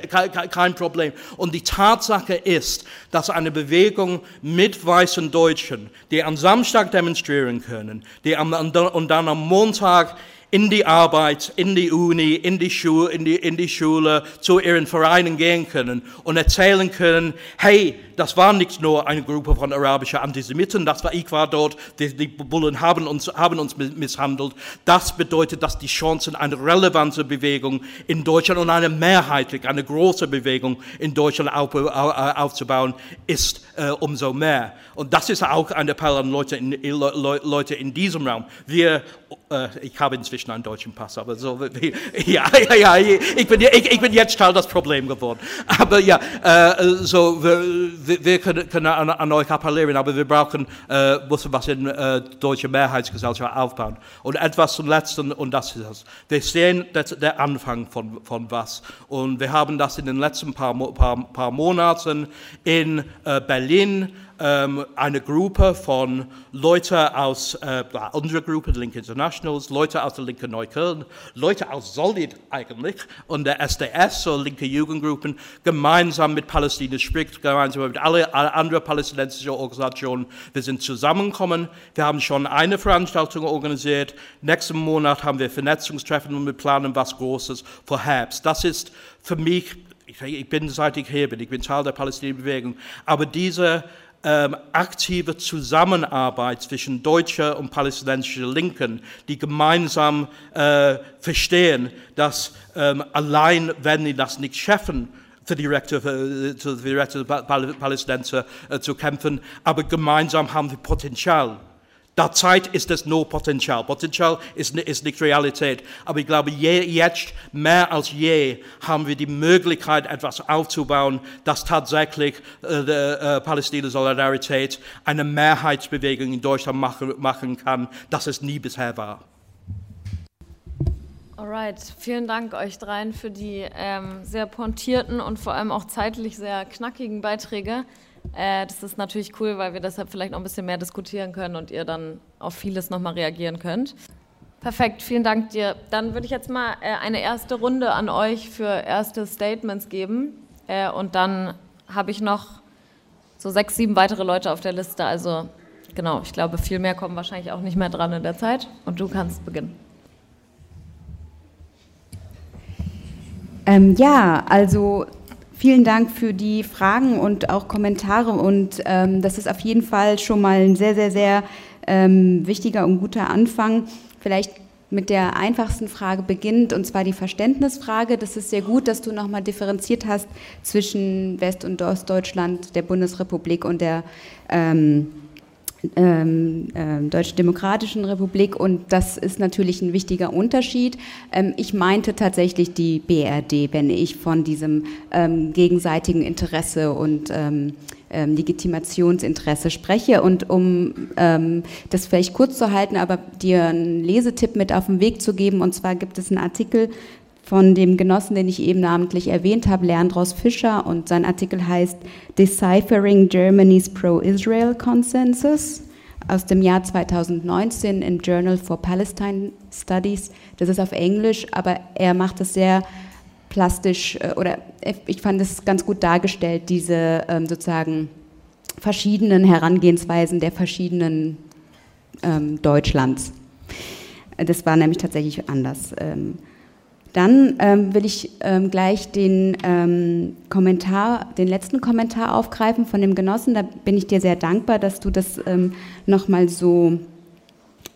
kein Problem. Und die Tatsache ist, dass eine Bewegung mit weißen Deutschen, die am Samstag demonstrieren können, die am, und dann am Montag in die Arbeit, in die Uni, in die, Schule, in, die, in die Schule, zu ihren Vereinen gehen können und erzählen können, hey, das war nicht nur eine Gruppe von arabischen Antisemiten, das war, ich war dort, die, die Bullen haben uns, haben uns misshandelt. Das bedeutet, dass die Chancen eine relevante Bewegung in Deutschland und eine mehrheitlich, eine große Bewegung in Deutschland auf, aufzubauen, ist äh, umso mehr. Und das ist auch ein Appell an Leute in, Leute in diesem Raum. Wir, äh, ich habe inzwischen einen deutschen Pass, aber so, ja, ja, ja, ich bin, ich, ich bin jetzt Teil des Problems geworden. Aber ja, äh, so, wir, wir können, können an, an, euch appellieren, aber wir brauchen, äh, müssen was in äh, deutsche Mehrheitsgesellschaft aufbauen. Und etwas zum Letzten, und das ist es. Wir sehen das, der Anfang von, von was. Und wir haben das in den letzten paar, paar, paar Monaten in äh, Berlin ähm, eine Gruppe von Leuten aus äh, unserer Gruppe, Link Internationals, Leute aus der Linke Neukölln, Leute aus Solid eigentlich und der SDS, so linke Jugendgruppen, gemeinsam mit Palästina spricht, gemeinsam mit allen alle anderen palästinensischen Organisationen. Wir sind zusammengekommen. Wir haben schon eine Veranstaltung organisiert. Nächsten Monat haben wir Vernetzungstreffen und wir planen was Großes für Herbst. Das ist für mich ich bin seit ich hier bin, ich bin Teil der Palästina-Bewegung, aber diese ähm, aktive Zusammenarbeit zwischen deutscher und palästinensischer Linken, die gemeinsam äh, verstehen, dass ähm, allein, wenn sie das nicht schaffen, für die Rechte, für, für die Rechte der Palästinenser äh, zu kämpfen, aber gemeinsam haben wir Potenzial Derzeit ist es nur Potenzial. Potenzial ist, ist nicht Realität. Aber ich glaube, je, jetzt mehr als je haben wir die Möglichkeit, etwas aufzubauen, das tatsächlich äh, äh, Palästina-Solidarität eine Mehrheitsbewegung in Deutschland machen, machen kann, das es nie bisher war. Alright, vielen Dank euch dreien für die ähm, sehr pointierten und vor allem auch zeitlich sehr knackigen Beiträge. Äh, das ist natürlich cool, weil wir deshalb vielleicht noch ein bisschen mehr diskutieren können und ihr dann auf vieles nochmal reagieren könnt. Perfekt, vielen Dank dir. Dann würde ich jetzt mal äh, eine erste Runde an euch für erste Statements geben. Äh, und dann habe ich noch so sechs, sieben weitere Leute auf der Liste. Also genau, ich glaube, viel mehr kommen wahrscheinlich auch nicht mehr dran in der Zeit und du kannst beginnen. Ähm, ja, also vielen Dank für die Fragen und auch Kommentare und ähm, das ist auf jeden Fall schon mal ein sehr, sehr, sehr ähm, wichtiger und guter Anfang. Vielleicht mit der einfachsten Frage beginnt, und zwar die Verständnisfrage. Das ist sehr gut, dass du nochmal differenziert hast zwischen West- und Ostdeutschland, der Bundesrepublik und der ähm, ähm, äh, Deutschen Demokratischen Republik und das ist natürlich ein wichtiger Unterschied. Ähm, ich meinte tatsächlich die BRD, wenn ich von diesem ähm, gegenseitigen Interesse und ähm, ähm, Legitimationsinteresse spreche. Und um ähm, das vielleicht kurz zu halten, aber dir einen Lesetipp mit auf den Weg zu geben, und zwar gibt es einen Artikel von dem Genossen, den ich eben namentlich erwähnt habe, Leandros Fischer, und sein Artikel heißt Deciphering Germany's Pro-Israel Consensus aus dem Jahr 2019 im Journal for Palestine Studies. Das ist auf Englisch, aber er macht das sehr plastisch äh, oder ich fand es ganz gut dargestellt, diese ähm, sozusagen verschiedenen Herangehensweisen der verschiedenen ähm, Deutschlands. Das war nämlich tatsächlich anders. Dann ähm, will ich ähm, gleich den ähm, Kommentar, den letzten Kommentar aufgreifen von dem Genossen. Da bin ich dir sehr dankbar, dass du das ähm, nochmal so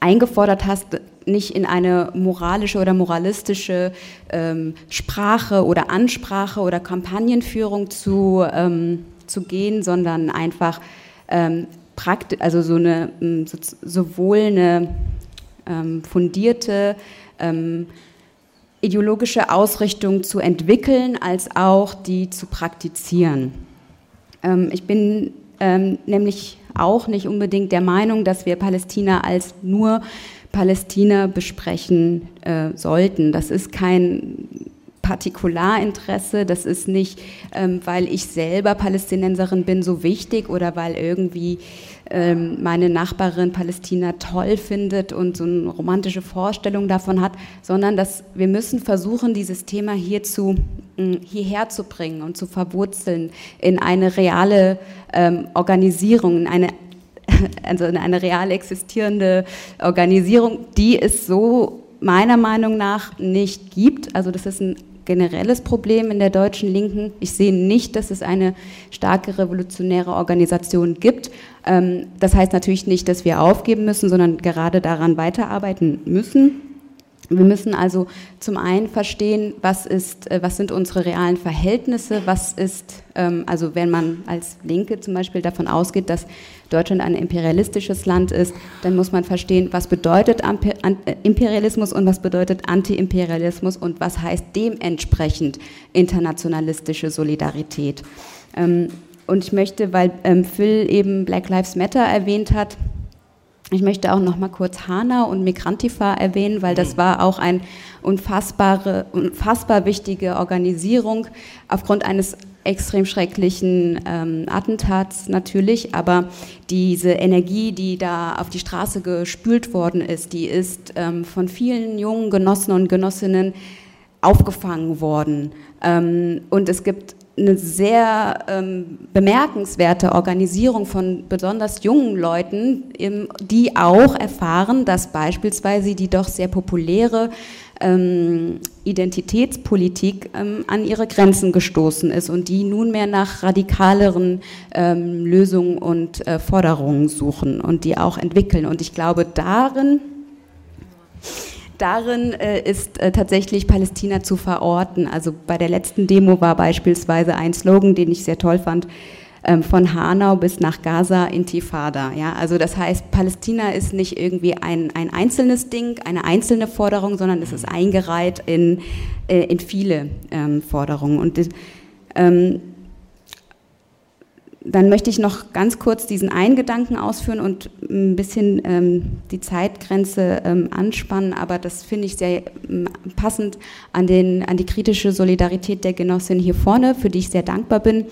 eingefordert hast, nicht in eine moralische oder moralistische ähm, Sprache oder Ansprache oder Kampagnenführung zu, ähm, zu gehen, sondern einfach ähm, praktisch, also so eine, so, sowohl eine fundierte ideologische Ausrichtung zu entwickeln, als auch die zu praktizieren. Ähm, ich bin ähm, nämlich auch nicht unbedingt der Meinung, dass wir Palästina als nur Palästina besprechen äh, sollten. Das ist kein Partikularinteresse, das ist nicht, ähm, weil ich selber Palästinenserin bin, so wichtig oder weil irgendwie ähm, meine Nachbarin Palästina toll findet und so eine romantische Vorstellung davon hat, sondern dass wir müssen versuchen, dieses Thema hier zu, äh, hierher zu bringen und zu verwurzeln in eine reale ähm, Organisierung, in eine also in eine real existierende Organisierung, die es so meiner Meinung nach nicht gibt. Also das ist ein generelles Problem in der deutschen Linken. Ich sehe nicht, dass es eine starke revolutionäre Organisation gibt. Ähm, das heißt natürlich nicht, dass wir aufgeben müssen, sondern gerade daran weiterarbeiten müssen. Wir müssen also zum einen verstehen, was, ist, äh, was sind unsere realen Verhältnisse, was ist, ähm, also wenn man als Linke zum Beispiel davon ausgeht, dass Deutschland ein imperialistisches Land ist, dann muss man verstehen, was bedeutet äh, Imperialismus und was bedeutet Antiimperialismus und was heißt dementsprechend internationalistische Solidarität. Ähm, und ich möchte, weil ähm, Phil eben Black Lives Matter erwähnt hat, ich möchte auch noch mal kurz Hanau und Migrantifa erwähnen, weil das mhm. war auch eine unfassbare, unfassbar wichtige Organisierung aufgrund eines extrem schrecklichen ähm, Attentats natürlich, aber diese Energie, die da auf die Straße gespült worden ist, die ist ähm, von vielen jungen Genossen und Genossinnen aufgefangen worden. Ähm, und es gibt eine sehr ähm, bemerkenswerte Organisierung von besonders jungen Leuten, die auch erfahren, dass beispielsweise die doch sehr populäre ähm, Identitätspolitik ähm, an ihre Grenzen gestoßen ist und die nunmehr nach radikaleren ähm, Lösungen und äh, Forderungen suchen und die auch entwickeln. Und ich glaube, darin Darin äh, ist äh, tatsächlich Palästina zu verorten. Also bei der letzten Demo war beispielsweise ein Slogan, den ich sehr toll fand, ähm, von Hanau bis nach Gaza Intifada. Ja? Also das heißt, Palästina ist nicht irgendwie ein, ein einzelnes Ding, eine einzelne Forderung, sondern es ist eingereiht in, äh, in viele ähm, Forderungen. Und ähm, dann möchte ich noch ganz kurz diesen einen Gedanken ausführen und ein bisschen ähm, die Zeitgrenze ähm, anspannen, aber das finde ich sehr ähm, passend an, den, an die kritische Solidarität der Genossin hier vorne, für die ich sehr dankbar bin,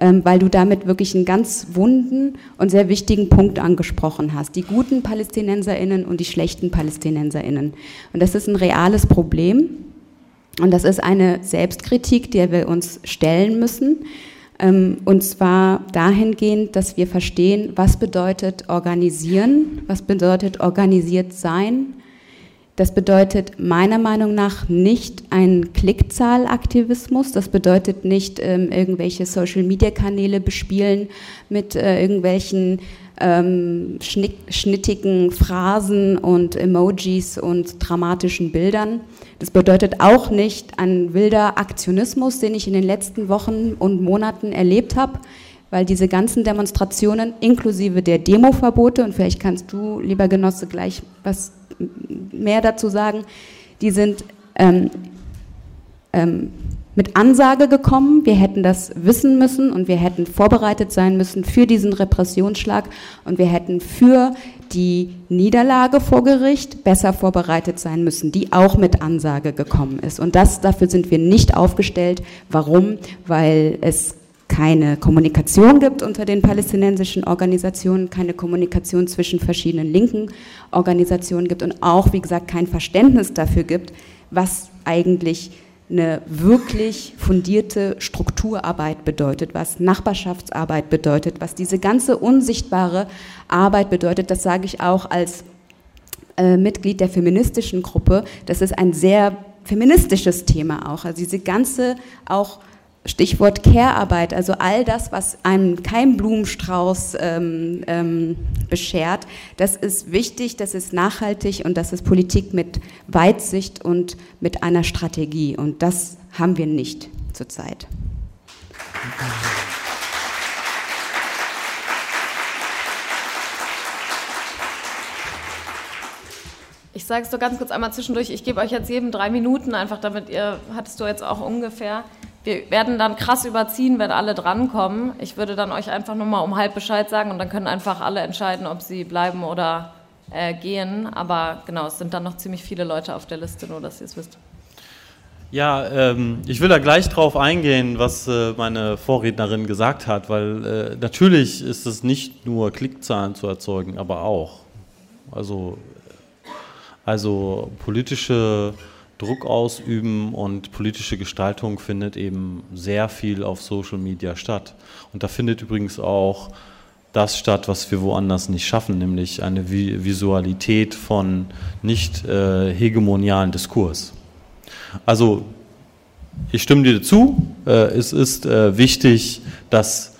ähm, weil du damit wirklich einen ganz wunden und sehr wichtigen Punkt angesprochen hast. Die guten PalästinenserInnen und die schlechten PalästinenserInnen. Und das ist ein reales Problem und das ist eine Selbstkritik, der wir uns stellen müssen und zwar dahingehend, dass wir verstehen, was bedeutet organisieren, was bedeutet organisiert sein. Das bedeutet meiner Meinung nach nicht ein Klickzahlaktivismus, das bedeutet nicht ähm, irgendwelche Social-Media-Kanäle bespielen mit äh, irgendwelchen ähm, schnittigen Phrasen und Emojis und dramatischen Bildern. Das bedeutet auch nicht ein wilder Aktionismus, den ich in den letzten Wochen und Monaten erlebt habe, weil diese ganzen Demonstrationen inklusive der Demoverbote, und vielleicht kannst du, lieber Genosse, gleich was mehr dazu sagen, die sind ähm, ähm, mit Ansage gekommen. Wir hätten das wissen müssen und wir hätten vorbereitet sein müssen für diesen Repressionsschlag und wir hätten für die Niederlage vor Gericht besser vorbereitet sein müssen, die auch mit Ansage gekommen ist. Und das, dafür sind wir nicht aufgestellt. Warum? Weil es keine Kommunikation gibt unter den palästinensischen Organisationen, keine Kommunikation zwischen verschiedenen linken Organisationen gibt und auch, wie gesagt, kein Verständnis dafür gibt, was eigentlich eine wirklich fundierte Strukturarbeit bedeutet, was Nachbarschaftsarbeit bedeutet, was diese ganze unsichtbare Arbeit bedeutet, das sage ich auch als äh, Mitglied der feministischen Gruppe, das ist ein sehr feministisches Thema auch. Also diese ganze auch Stichwort Care-Arbeit, also all das, was einem kein Blumenstrauß ähm, ähm, beschert, das ist wichtig, das ist nachhaltig und das ist Politik mit Weitsicht und mit einer Strategie. Und das haben wir nicht zurzeit. Ich sage es so ganz kurz einmal zwischendurch. Ich gebe euch jetzt jedem drei Minuten, einfach damit ihr, hattest du jetzt auch ungefähr. Wir werden dann krass überziehen, wenn alle drankommen. Ich würde dann euch einfach nur mal um halb Bescheid sagen und dann können einfach alle entscheiden, ob sie bleiben oder äh, gehen. Aber genau, es sind dann noch ziemlich viele Leute auf der Liste, nur dass ihr es wisst. Ja, ähm, ich will da gleich drauf eingehen, was äh, meine Vorrednerin gesagt hat, weil äh, natürlich ist es nicht nur Klickzahlen zu erzeugen, aber auch. Also, also politische Druck ausüben und politische Gestaltung findet eben sehr viel auf Social Media statt. Und da findet übrigens auch das statt, was wir woanders nicht schaffen, nämlich eine Visualität von nicht äh, hegemonialen Diskurs. Also ich stimme dir zu, äh, es ist äh, wichtig, dass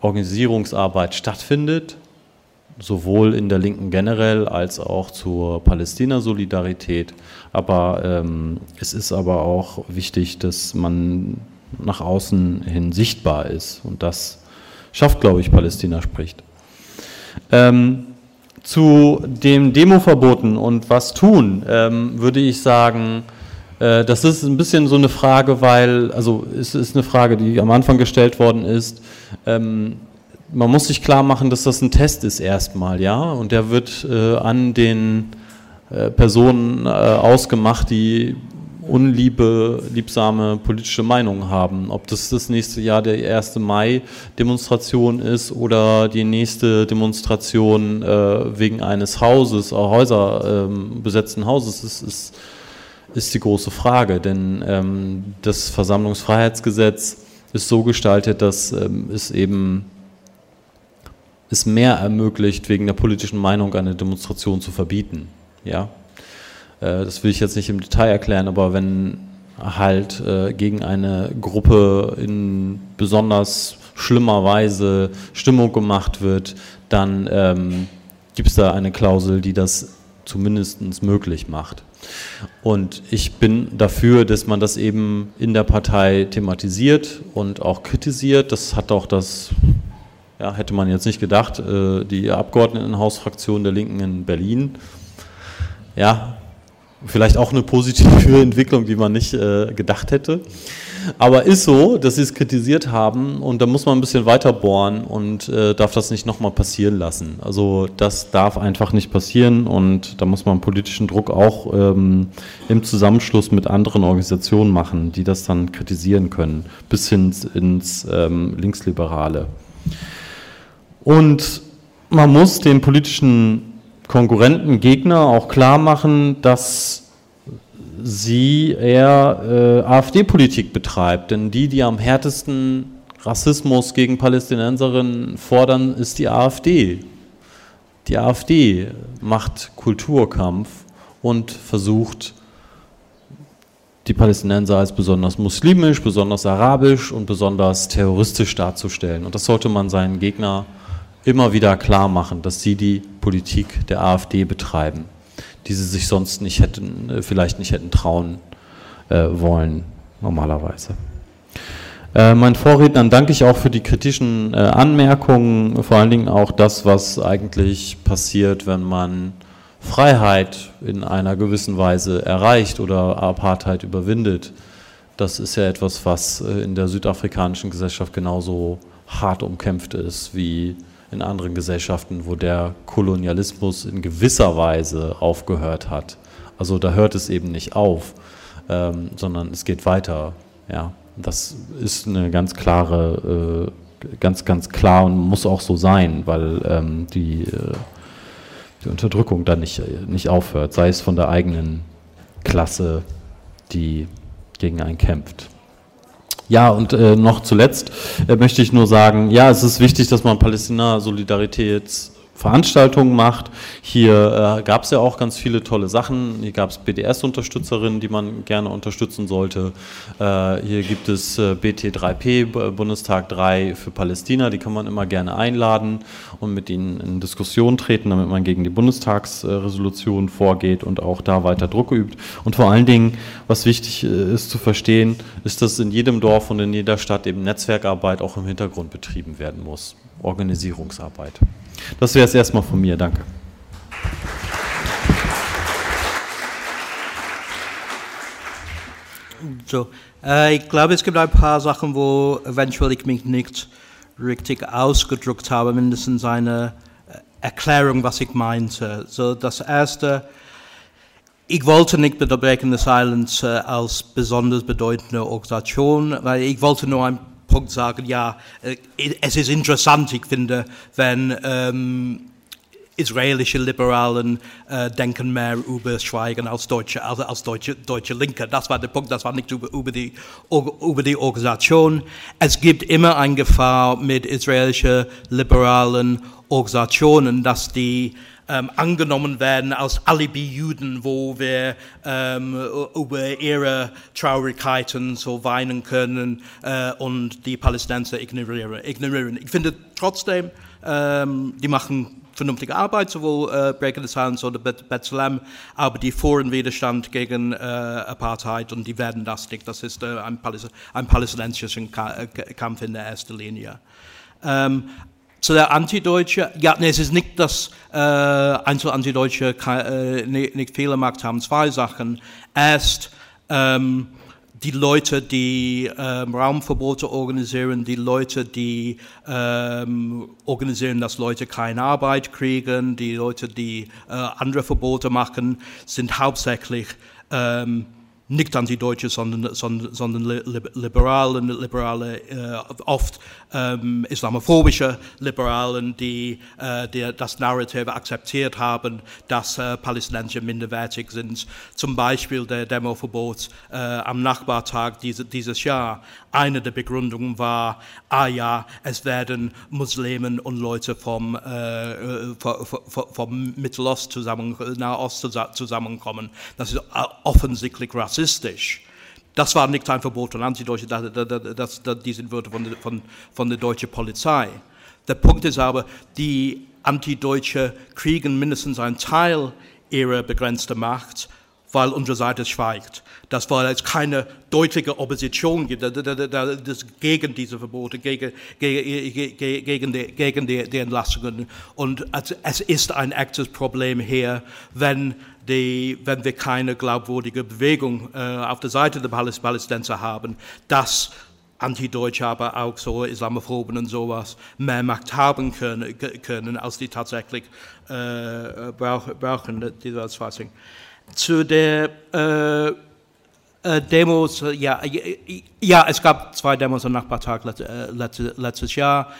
Organisierungsarbeit stattfindet, sowohl in der Linken generell als auch zur Palästina-Solidarität. Aber ähm, es ist aber auch wichtig, dass man nach außen hin sichtbar ist. Und das schafft, glaube ich, Palästina spricht. Ähm, zu dem Demoverboten und was tun, ähm, würde ich sagen, äh, das ist ein bisschen so eine Frage, weil, also es ist eine Frage, die am Anfang gestellt worden ist. Ähm, man muss sich klar machen, dass das ein Test ist erstmal, ja, und der wird äh, an den äh, Personen äh, ausgemacht, die unliebe, liebsame politische Meinungen haben. Ob das das nächste Jahr der 1. Mai-Demonstration ist oder die nächste Demonstration äh, wegen eines Hauses, äh, Häuser, ähm, besetzten Hauses, ist, ist, ist die große Frage. Denn ähm, das Versammlungsfreiheitsgesetz ist so gestaltet, dass ähm, es eben es mehr ermöglicht, wegen der politischen Meinung eine Demonstration zu verbieten. Ja, äh, das will ich jetzt nicht im Detail erklären, aber wenn halt äh, gegen eine Gruppe in besonders schlimmer Weise Stimmung gemacht wird, dann ähm, gibt es da eine Klausel, die das zumindest möglich macht. Und ich bin dafür, dass man das eben in der Partei thematisiert und auch kritisiert. Das hat auch das ja, hätte man jetzt nicht gedacht, äh, die Abgeordnetenhausfraktion der Linken in Berlin. Ja, vielleicht auch eine positive Entwicklung, die man nicht äh, gedacht hätte. Aber ist so, dass sie es kritisiert haben und da muss man ein bisschen weiter bohren und äh, darf das nicht nochmal passieren lassen. Also das darf einfach nicht passieren und da muss man politischen Druck auch ähm, im Zusammenschluss mit anderen Organisationen machen, die das dann kritisieren können, bis hin ins ähm, Linksliberale. Und man muss den politischen Konkurrenten, Gegner auch klar machen, dass sie eher äh, AfD-Politik betreibt. Denn die, die am härtesten Rassismus gegen Palästinenserinnen fordern, ist die AfD. Die AfD macht Kulturkampf und versucht, die Palästinenser als besonders muslimisch, besonders arabisch und besonders terroristisch darzustellen. Und das sollte man seinen Gegner immer wieder klar machen, dass sie die Politik der AfD betreiben, die sie sich sonst nicht hätten, äh, vielleicht nicht hätten trauen äh, wollen, normalerweise. Äh, meinen Vorrednern danke ich auch für die kritischen äh, Anmerkungen, vor allen Dingen auch das, was eigentlich passiert, wenn man Freiheit in einer gewissen Weise erreicht oder Apartheid überwindet. Das ist ja etwas, was äh, in der südafrikanischen Gesellschaft genauso hart umkämpft ist wie in anderen Gesellschaften, wo der Kolonialismus in gewisser Weise aufgehört hat. Also da hört es eben nicht auf, ähm, sondern es geht weiter. Ja, das ist eine ganz klare, äh, ganz, ganz klar und muss auch so sein, weil ähm, die, äh, die Unterdrückung da nicht, nicht aufhört, sei es von der eigenen Klasse, die gegen einen kämpft. Ja, und äh, noch zuletzt äh, möchte ich nur sagen, ja, es ist wichtig, dass man Palästina-Solidaritäts Veranstaltungen macht. Hier äh, gab es ja auch ganz viele tolle Sachen. Hier gab es BDS-Unterstützerinnen, die man gerne unterstützen sollte. Äh, hier gibt es äh, BT3P, Bundestag 3 für Palästina. Die kann man immer gerne einladen und mit ihnen in Diskussion treten, damit man gegen die Bundestagsresolution vorgeht und auch da weiter Druck übt. Und vor allen Dingen, was wichtig äh, ist zu verstehen, ist, dass in jedem Dorf und in jeder Stadt eben Netzwerkarbeit auch im Hintergrund betrieben werden muss. Organisierungsarbeit. Das wäre es erstmal von mir. Danke. So, äh, ich glaube, es gibt ein paar Sachen, wo eventuell ich mich nicht richtig ausgedrückt habe, mindestens eine äh, Erklärung, was ich meinte. So, das erste, ich wollte nicht mit der Breaking the Silence äh, als besonders bedeutende Organisation, weil ich wollte nur ein Punkt sagen, ja, äh, es ist interessant, ich finde, wenn ähm, israelische Liberalen äh, denken mehr über Schweigen als deutsche, also als deutsche, deutsche Linke. Das war der Punkt, das war nicht über, über, die, über die Organisation. Es gibt immer eine Gefahr mit israelischen liberalen Organisationen, dass die ähm, angenommen werden als Alibi-Juden, wo wir ähm, über ihre Traurigkeiten so weinen können äh, und die Palästinenser ignorieren. ignorieren. Ich finde trotzdem, ähm, die machen vernünftige Arbeit, sowohl äh, Breaking the Silence oder Bethlehem, aber die führen Widerstand gegen äh, Apartheid und die werden das nicht. Das ist äh, ein, Paläst ein palästinensischer Kampf in der ersten Linie. Ähm, zu der Antideutsche, ja, nee, es ist nicht, dass äh, Einzel-Antideutsche äh, nicht Fehler gemacht haben. Zwei Sachen. Erst, ähm, die Leute, die ähm, Raumverbote organisieren, die Leute, die ähm, organisieren, dass Leute keine Arbeit kriegen, die Leute, die äh, andere Verbote machen, sind hauptsächlich ähm, nicht Antideutsche, sondern, sondern, sondern Liberalen, Liberale, äh, oft ähm, islamophobische Liberalen, die, äh, die das Narrativ akzeptiert haben, dass äh, Palästinenser minderwertig sind. Zum Beispiel der Demoverbot äh, am Nachbartag diese, dieses Jahr. Eine der Begründungen war, ah ja, es werden Muslimen und Leute vom, äh, äh vom Mittelost zusammen, Nahost zusammenkommen. Das ist äh, offensichtlich rassistisch. Das war nicht ein Verbot von Antideutsche, das, das, das, die sind Wörter von, von, von der deutschen Polizei. Der Punkt ist aber, die Antideutsche kriegen mindestens einen Teil ihrer begrenzten Macht, weil unsere Seite schweigt. Das weil es keine deutliche Opposition gegen diese Verbote, gegen, gegen, gegen, die, gegen die Entlassungen. Und es ist ein echtes Problem hier, wenn die, wenn wir keine glaubwürdige Bewegung äh, auf der Seite der Palästinenser haben, dass Antideutsche, aber auch so Islamophoben und sowas mehr Macht haben können, können als die tatsächlich äh, brauchen, diese Auffassung. Zu der äh, äh, Demos, ja, ja, es gab zwei Demos am Nachbartag äh, letztes Jahr.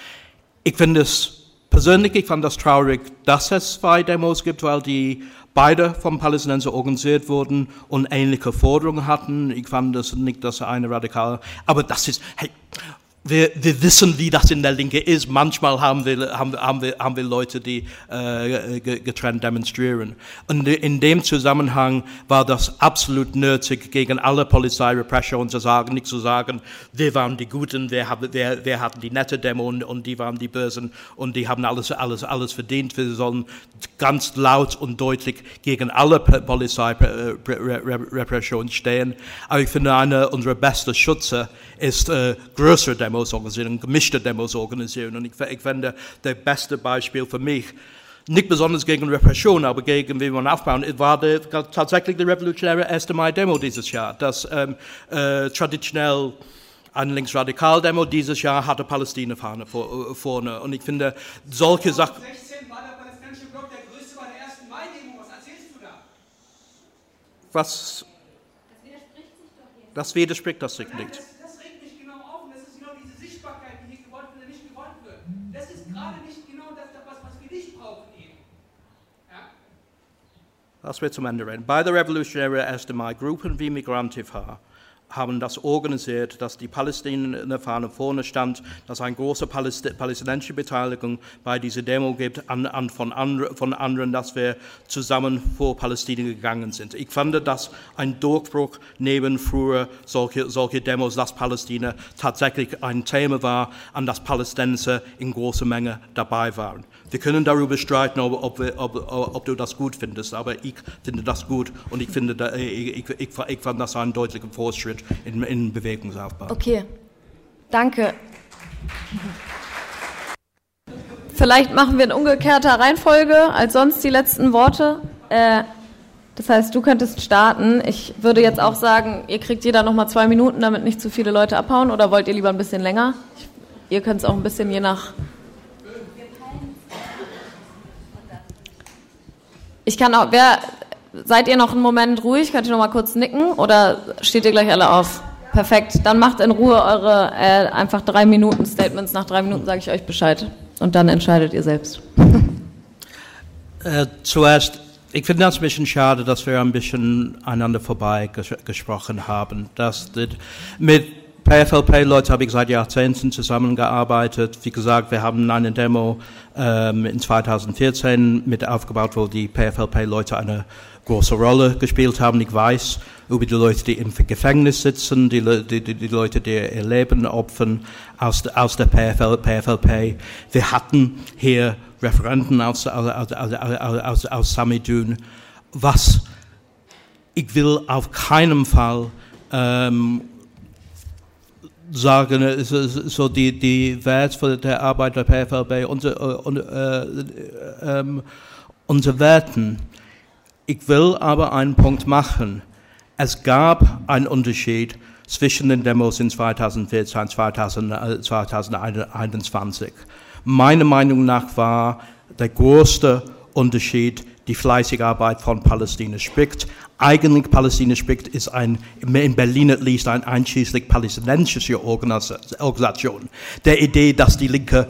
Ich finde es persönlich, ich fand das traurig, dass es zwei Demos gibt, weil die beide vom Palästinenser organisiert wurden und ähnliche Forderungen hatten. Ich fand das nicht, dass eine radikal, aber das ist, hey, wir, wir wissen, wie das in der Linke ist. Manchmal haben wir, haben, haben wir, haben wir Leute, die äh, getrennt demonstrieren. Und in dem Zusammenhang war das absolut nötig, gegen alle Polizeirepression zu sagen, nicht zu sagen, wir waren die Guten, wir, wir, wir hatten die nette Demo und, und die waren die Bösen und die haben alles, alles, alles verdient. Wir sollen ganz laut und deutlich gegen alle Polizeirepression stehen. Aber ich finde, einer unserer besten Schütze ist äh, größere Demos organisieren, gemischte Demos organisieren. Und ich, ich finde, das beste Beispiel für mich, nicht besonders gegen Repression, aber gegen wie man aufbauen, war der, tatsächlich die revolutionäre 1. Mai-Demo dieses Jahr. Das ähm, äh, traditionell ein Linksradikal-Demo dieses Jahr hatte Palästina-Fahne äh, vorne. Und ich finde, solche Sachen... 2016 war der palästinensische Block der größte bei der 1. Mai-Demo. Was erzählst du da? Was... Das widerspricht das sich nicht. Das wird zum Ende reden. Bei der Revolutionären 1. Mai Gruppen wie Migrantifa haben das organisiert, dass die Palästinenser-Fahne vorne stand, dass eine große palästinensische Beteiligung bei dieser Demo gibt an, an von, andre, von, anderen, dass wir zusammen vor Palästina gegangen sind. Ich fand das ein Durchbruch neben früher solche, solche Demos, dass Palästina tatsächlich ein Thema war, an das Palästinenser in großer Menge dabei waren. Wir können darüber streiten, ob, ob, ob, ob, du das gut findest, aber ich finde das gut und ich finde, ich, ich, ich fand das einen deutlichen Fortschritt in, in Bewegungsaufbau. Okay, danke. Vielleicht machen wir in umgekehrter Reihenfolge als sonst die letzten Worte. Äh, das heißt, du könntest starten. Ich würde jetzt auch sagen, ihr kriegt jeder noch mal zwei Minuten, damit nicht zu viele Leute abhauen. Oder wollt ihr lieber ein bisschen länger? Ich, ihr könnt es auch ein bisschen je nach Ich kann auch, wer, seid ihr noch einen Moment ruhig? Könnt ihr noch mal kurz nicken oder steht ihr gleich alle auf? Perfekt. Dann macht in Ruhe eure äh, einfach drei Minuten Statements. Nach drei Minuten sage ich euch Bescheid. Und dann entscheidet ihr selbst. Äh, zuerst, ich finde das ein bisschen schade, dass wir ein bisschen einander vorbei ges gesprochen haben. Dass das mit PFLP-Leute habe ich seit Jahrzehnten zusammengearbeitet. Wie gesagt, wir haben eine Demo ähm, in 2014 mit aufgebaut, wo die PFLP-Leute eine große Rolle gespielt haben. Ich weiß über die Leute, die im Gefängnis sitzen, die, die, die, die Leute, die ihr Leben opfern aus, aus der PFL, PFLP. Wir hatten hier Referenten aus, aus, aus, aus, aus Samidun. Was ich will auf keinen Fall ähm, sagen, so die, die Wert der Arbeit der PFLB, unsere, äh, äh, äh, unsere Werten. Ich will aber einen Punkt machen. Es gab einen Unterschied zwischen den Demos in 2014 und 2021. Meiner Meinung nach war der größte Unterschied die fleißige Arbeit von Palästina spricht. Eigentlich Palästina spricht ist ein, in Berlin at least ein einschließlich palästinensische Organisation. Der Idee, dass die Linke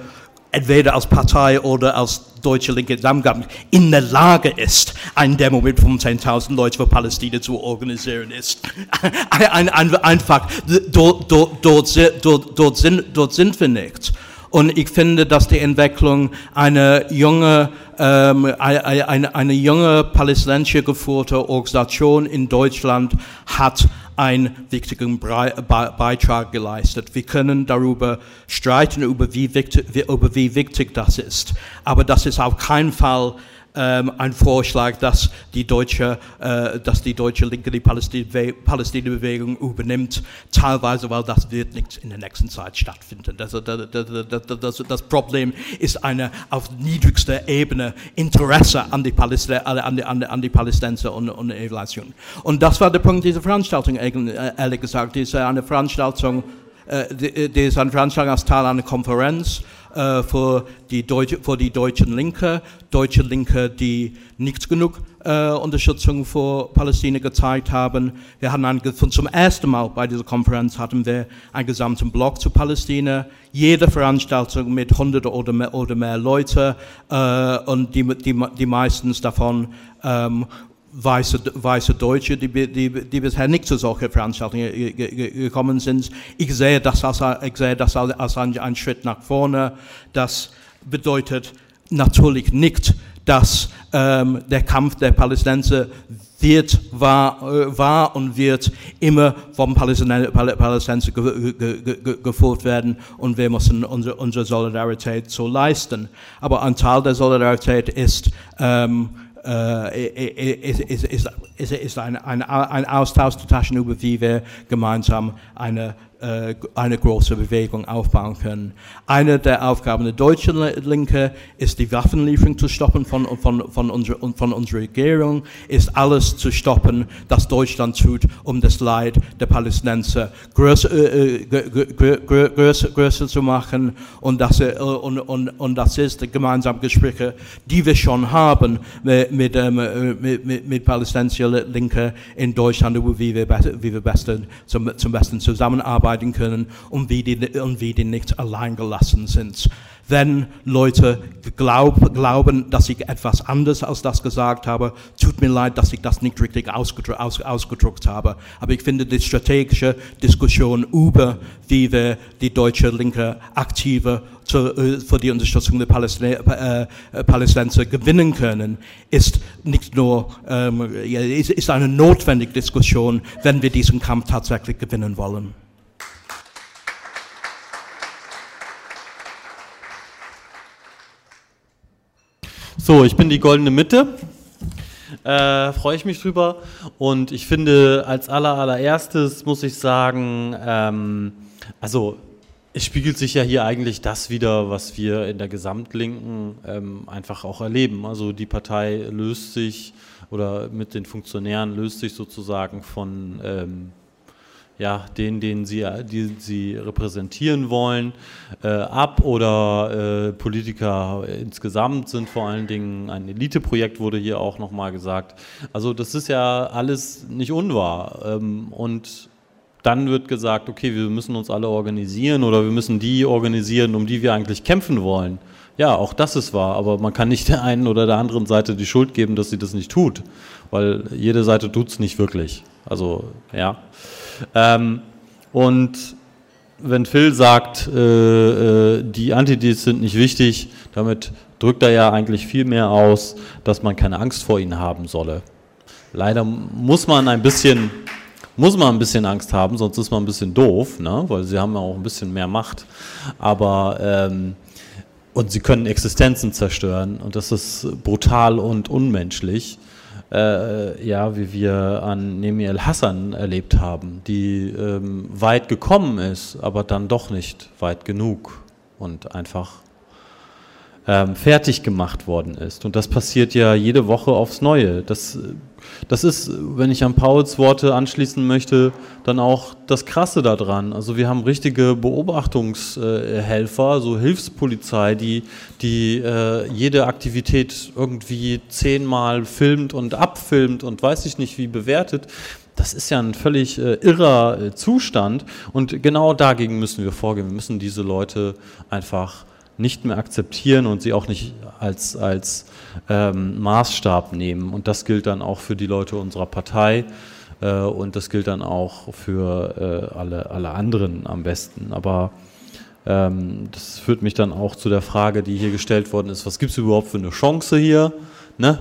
entweder als Partei oder als deutsche Linke zusammengegangen in der Lage ist, ein Demo mit 15.000 Leuten für Palästina zu organisieren ist. ein, ein, einfach, dort, dort, dort, dort, sind, dort sind wir nicht. Und ich finde, dass die Entwicklung eine junge, ähm, eine, eine junge palästinensische geführte Organisation in Deutschland hat einen wichtigen Beitrag geleistet. Wir können darüber streiten, über wie wichtig, über wie wichtig das ist. Aber das ist auf keinen Fall ähm, ein Vorschlag, dass die deutsche, äh, dass die deutsche Linke die Palästina-Bewegung übernimmt, teilweise, weil das wird nicht in der nächsten Zeit stattfinden. Das, das, das, das Problem ist eine auf niedrigster Ebene Interesse an die, Palästin an die, an die, an die Palästinenser und, und Evaluation. Und das war der Punkt dieser Veranstaltung, ehrlich gesagt. Ist eine Veranstaltung, äh, die ist eine Veranstaltung als Teil einer Konferenz, äh, für, die Deutsche, für die deutschen Linke, deutsche Linke, die nicht genug äh, Unterstützung für Palästina gezeigt haben. Wir hatten ein, zum ersten Mal bei dieser Konferenz hatten wir einen gesamten Block zu Palästina. Jede Veranstaltung mit 100 oder mehr, oder mehr Leute äh, und die, die, die meistens davon ähm, weiße, weiße Deutsche, die, die, die bisher nicht zu solchen Veranstaltungen gekommen sind. Ich sehe das als, ich sehe das als ein, ein Schritt nach vorne. Das bedeutet natürlich nicht, dass ähm, der Kampf der Palästinenser wird, war, äh, war und wird immer vom Palästinenser ge, ge, ge, geführt werden und wir müssen unsere, unsere Solidarität so leisten. Aber ein Teil der Solidarität ist, ähm, äh, ist, ist, ist, ist ein, ein, ein Austausch zu Taschen über, wie wir gemeinsam eine äh, eine große Bewegung aufbauen können. Eine der Aufgaben der deutschen Linke ist die Waffenlieferung zu stoppen von, von, von, unserer, von unserer Regierung, ist alles zu stoppen, das Deutschland tut, um das Leid der Palästinenser größer, äh, größer, größer zu machen. Und das, äh, und, und, und das ist die gemeinsame Gespräche, die wir schon haben mit, mit, ähm, mit, mit, mit palästinensischer Linke in Deutschland, wie wir, wie wir besten, zum, zum besten zusammenarbeiten arbeiten können und wie die, und wie die nicht allein gelassen sind. Wenn Leute glaub, glauben, dass ich etwas anderes als das gesagt habe, tut mir leid, dass ich das nicht richtig ausgedruckt, aus, ausgedruckt habe. Aber ich finde die strategische Diskussion über, wie wir die deutsche Linke aktiver äh, für die Unterstützung der Palästin äh, Palästinenser gewinnen können, ist nicht nur ähm, ist eine notwendige Diskussion, wenn wir diesen Kampf tatsächlich gewinnen wollen. So, ich bin die goldene Mitte. Äh, Freue ich mich drüber. Und ich finde, als aller, allererstes muss ich sagen, ähm, also es spiegelt sich ja hier eigentlich das wieder, was wir in der Gesamtlinken ähm, einfach auch erleben. Also die Partei löst sich oder mit den Funktionären löst sich sozusagen von ähm, ja, den, den sie, die sie repräsentieren wollen, äh, ab oder äh, Politiker insgesamt sind vor allen Dingen ein Eliteprojekt, wurde hier auch nochmal gesagt. Also das ist ja alles nicht unwahr. Ähm, und dann wird gesagt, okay, wir müssen uns alle organisieren oder wir müssen die organisieren, um die wir eigentlich kämpfen wollen. Ja, auch das ist wahr, aber man kann nicht der einen oder der anderen Seite die Schuld geben, dass sie das nicht tut, weil jede Seite tut es nicht wirklich. Also, ja. Ähm, und wenn Phil sagt, äh, äh, die Antideals sind nicht wichtig, damit drückt er ja eigentlich viel mehr aus, dass man keine Angst vor ihnen haben solle. Leider muss man ein bisschen, muss man ein bisschen Angst haben, sonst ist man ein bisschen doof, ne? weil sie haben ja auch ein bisschen mehr Macht. Aber ähm, und sie können Existenzen zerstören und das ist brutal und unmenschlich äh, ja, wie wir an Nemi El Hassan erlebt haben, die ähm, weit gekommen ist, aber dann doch nicht weit genug und einfach ähm, fertig gemacht worden ist. Und das passiert ja jede Woche aufs Neue. Das, das ist, wenn ich an Pauls Worte anschließen möchte, dann auch das Krasse daran. Also wir haben richtige Beobachtungshelfer, so Hilfspolizei, die, die äh, jede Aktivität irgendwie zehnmal filmt und abfilmt und weiß ich nicht wie bewertet. Das ist ja ein völlig äh, irrer äh, Zustand und genau dagegen müssen wir vorgehen. Wir müssen diese Leute einfach nicht mehr akzeptieren und sie auch nicht als, als ähm, Maßstab nehmen. Und das gilt dann auch für die Leute unserer Partei äh, und das gilt dann auch für äh, alle, alle anderen am besten. Aber ähm, das führt mich dann auch zu der Frage, die hier gestellt worden ist, was gibt es überhaupt für eine Chance hier? Ne?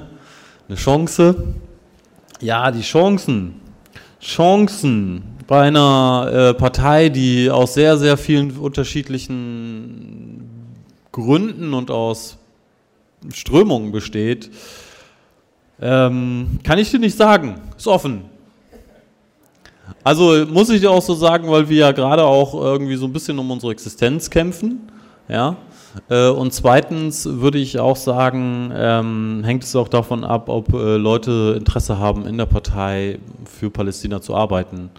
Eine Chance? Ja, die Chancen. Chancen bei einer äh, Partei, die aus sehr, sehr vielen unterschiedlichen Gründen und aus Strömungen besteht, ähm, kann ich dir nicht sagen. Ist offen. Also muss ich dir auch so sagen, weil wir ja gerade auch irgendwie so ein bisschen um unsere Existenz kämpfen. Ja. Äh, und zweitens würde ich auch sagen, ähm, hängt es auch davon ab, ob äh, Leute Interesse haben, in der Partei für Palästina zu arbeiten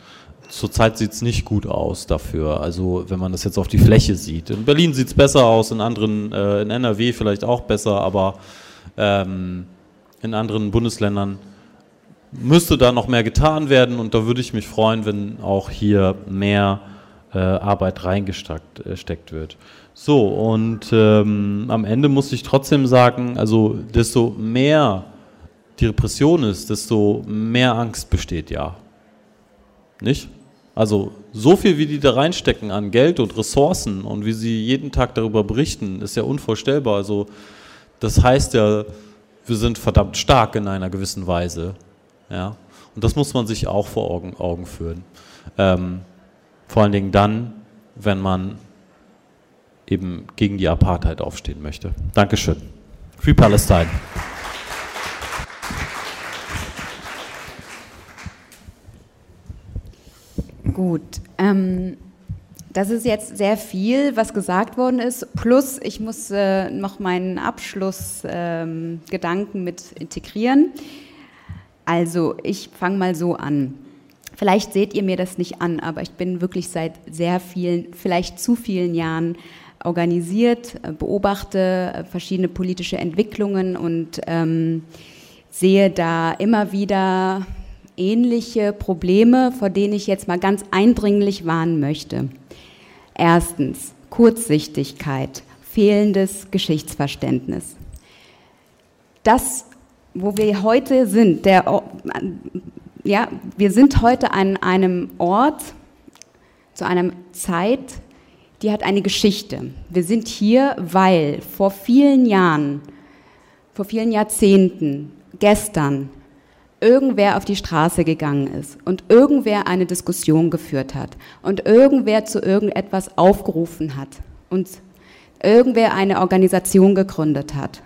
zurzeit sieht es nicht gut aus dafür. Also wenn man das jetzt auf die Fläche sieht. In Berlin sieht es besser aus, in anderen, äh, in NRW vielleicht auch besser, aber ähm, in anderen Bundesländern müsste da noch mehr getan werden und da würde ich mich freuen, wenn auch hier mehr äh, Arbeit reingesteckt äh, wird. So, und ähm, am Ende muss ich trotzdem sagen, also desto mehr die Repression ist, desto mehr Angst besteht ja. Nicht? Also so viel, wie die da reinstecken an Geld und Ressourcen und wie sie jeden Tag darüber berichten, ist ja unvorstellbar. Also das heißt ja, wir sind verdammt stark in einer gewissen Weise. Ja? Und das muss man sich auch vor Augen, Augen führen. Ähm, vor allen Dingen dann, wenn man eben gegen die Apartheid aufstehen möchte. Dankeschön. Free Palestine. Gut. Ähm, das ist jetzt sehr viel, was gesagt worden ist. Plus, ich muss äh, noch meinen Abschlussgedanken ähm, mit integrieren. Also, ich fange mal so an. Vielleicht seht ihr mir das nicht an, aber ich bin wirklich seit sehr vielen, vielleicht zu vielen Jahren organisiert, äh, beobachte äh, verschiedene politische Entwicklungen und ähm, sehe da immer wieder ähnliche Probleme, vor denen ich jetzt mal ganz eindringlich warnen möchte. Erstens, Kurzsichtigkeit, fehlendes Geschichtsverständnis. Das, wo wir heute sind, der, ja, wir sind heute an einem Ort, zu einer Zeit, die hat eine Geschichte. Wir sind hier, weil vor vielen Jahren, vor vielen Jahrzehnten, gestern, irgendwer auf die Straße gegangen ist und irgendwer eine Diskussion geführt hat und irgendwer zu irgendetwas aufgerufen hat und irgendwer eine Organisation gegründet hat.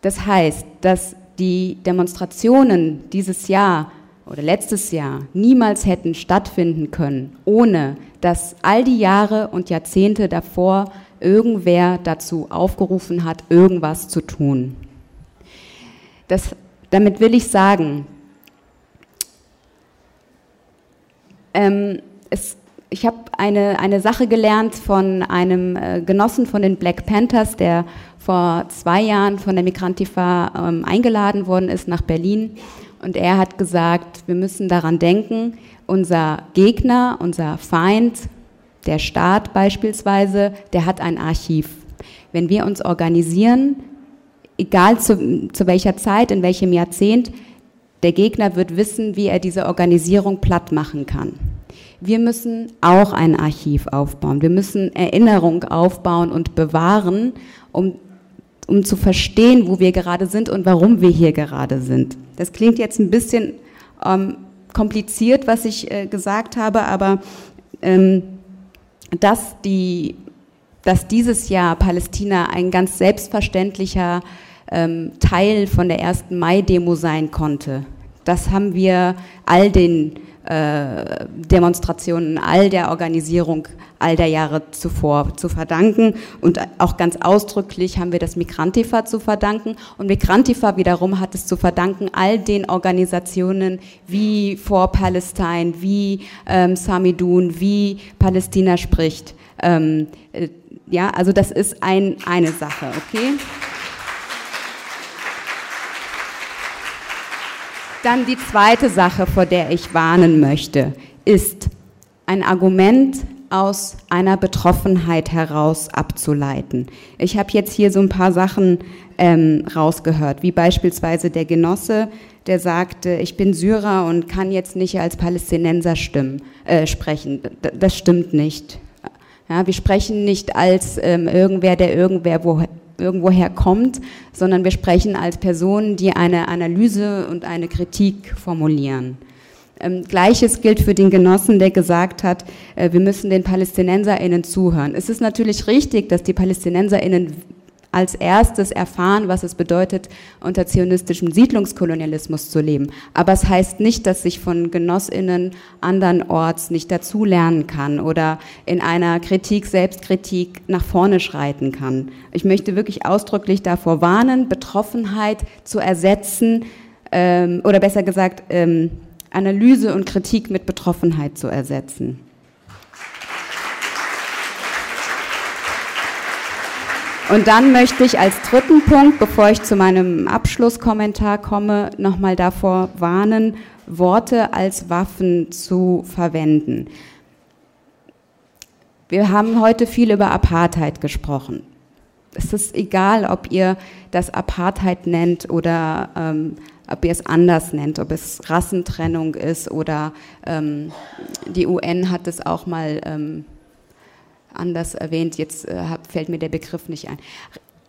Das heißt, dass die Demonstrationen dieses Jahr oder letztes Jahr niemals hätten stattfinden können, ohne dass all die Jahre und Jahrzehnte davor irgendwer dazu aufgerufen hat, irgendwas zu tun. Das, damit will ich sagen, ähm, es, ich habe eine, eine Sache gelernt von einem äh, Genossen von den Black Panthers, der vor zwei Jahren von der Migrantifa ähm, eingeladen worden ist nach Berlin. Und er hat gesagt, wir müssen daran denken, unser Gegner, unser Feind, der Staat beispielsweise, der hat ein Archiv. Wenn wir uns organisieren, egal zu, zu welcher Zeit, in welchem Jahrzehnt, der Gegner wird wissen, wie er diese Organisierung platt machen kann. Wir müssen auch ein Archiv aufbauen. Wir müssen Erinnerung aufbauen und bewahren, um um zu verstehen, wo wir gerade sind und warum wir hier gerade sind. Das klingt jetzt ein bisschen ähm, kompliziert, was ich äh, gesagt habe, aber ähm, dass, die, dass dieses Jahr Palästina ein ganz selbstverständlicher ähm, Teil von der ersten Mai-Demo sein konnte, das haben wir all den äh, Demonstrationen, all der Organisierung all der Jahre zuvor zu verdanken. Und auch ganz ausdrücklich haben wir das Migrantifa zu verdanken. Und Migrantifa wiederum hat es zu verdanken all den Organisationen wie For Palestine, wie ähm, Samidun, wie Palästina spricht. Ähm, äh, ja, also das ist ein, eine Sache, okay? Dann die zweite Sache, vor der ich warnen möchte, ist ein Argument aus einer Betroffenheit heraus abzuleiten. Ich habe jetzt hier so ein paar Sachen ähm, rausgehört, wie beispielsweise der Genosse, der sagte, ich bin Syrer und kann jetzt nicht als Palästinenser stimmen, äh, sprechen. D das stimmt nicht. Ja, wir sprechen nicht als ähm, irgendwer, der irgendwer wo, irgendwoher kommt, sondern wir sprechen als Personen, die eine Analyse und eine Kritik formulieren. Ähm, Gleiches gilt für den Genossen, der gesagt hat, äh, wir müssen den PalästinenserInnen zuhören. Es ist natürlich richtig, dass die PalästinenserInnen als erstes erfahren, was es bedeutet, unter zionistischem Siedlungskolonialismus zu leben. Aber es heißt nicht, dass ich von Genossinnen andernorts nicht dazulernen kann oder in einer Kritik, Selbstkritik nach vorne schreiten kann. Ich möchte wirklich ausdrücklich davor warnen, Betroffenheit zu ersetzen ähm, oder besser gesagt ähm, Analyse und Kritik mit Betroffenheit zu ersetzen. Und dann möchte ich als dritten Punkt, bevor ich zu meinem Abschlusskommentar komme, nochmal davor warnen, Worte als Waffen zu verwenden. Wir haben heute viel über Apartheid gesprochen. es ist egal, ob ihr das Apartheid nennt oder ähm, ob ihr es anders nennt, ob es Rassentrennung ist oder ähm, die UN hat es auch mal ähm, anders erwähnt, jetzt äh, fällt mir der Begriff nicht ein.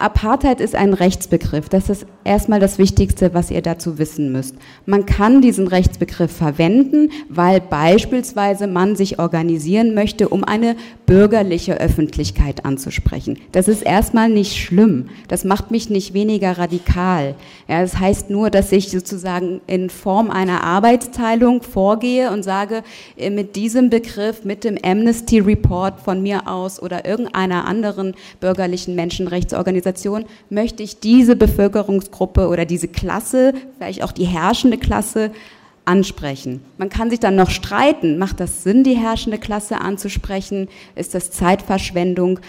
Apartheid ist ein Rechtsbegriff. Das ist erstmal das Wichtigste, was ihr dazu wissen müsst. Man kann diesen Rechtsbegriff verwenden, weil beispielsweise man sich organisieren möchte, um eine bürgerliche Öffentlichkeit anzusprechen. Das ist erstmal nicht schlimm. Das macht mich nicht weniger radikal. Ja, das heißt nur, dass ich sozusagen in Form einer Arbeitsteilung vorgehe und sage, äh, mit diesem Begriff, mit dem Amnesty Report von mir aus oder irgendeiner anderen bürgerlichen Menschenrechtsorganisation, Organisation möchte ich diese Bevölkerungsgruppe oder diese Klasse, vielleicht auch die herrschende Klasse, ansprechen. Man kann sich dann noch streiten, macht das Sinn, die herrschende Klasse anzusprechen? Ist das Zeitverschwendung?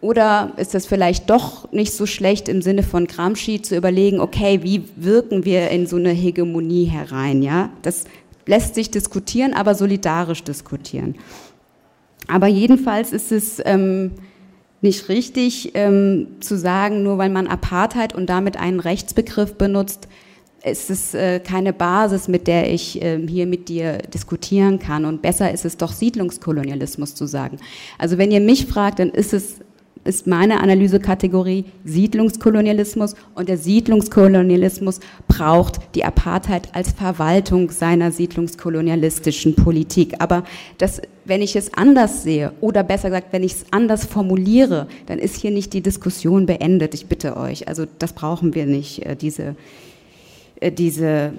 Oder ist das vielleicht doch nicht so schlecht im Sinne von Gramsci zu überlegen, okay, wie wirken wir in so eine Hegemonie herein? Ja, das lässt sich diskutieren, aber solidarisch diskutieren. Aber jedenfalls ist es ähm, nicht richtig ähm, zu sagen, nur weil man Apartheid und damit einen Rechtsbegriff benutzt, ist es äh, keine Basis, mit der ich äh, hier mit dir diskutieren kann. Und besser ist es doch Siedlungskolonialismus zu sagen. Also wenn ihr mich fragt, dann ist es ist meine Analysekategorie Siedlungskolonialismus und der Siedlungskolonialismus braucht die Apartheid als Verwaltung seiner siedlungskolonialistischen Politik. Aber das, wenn ich es anders sehe oder besser gesagt, wenn ich es anders formuliere, dann ist hier nicht die Diskussion beendet. Ich bitte euch, also das brauchen wir nicht, äh, diese, äh, diese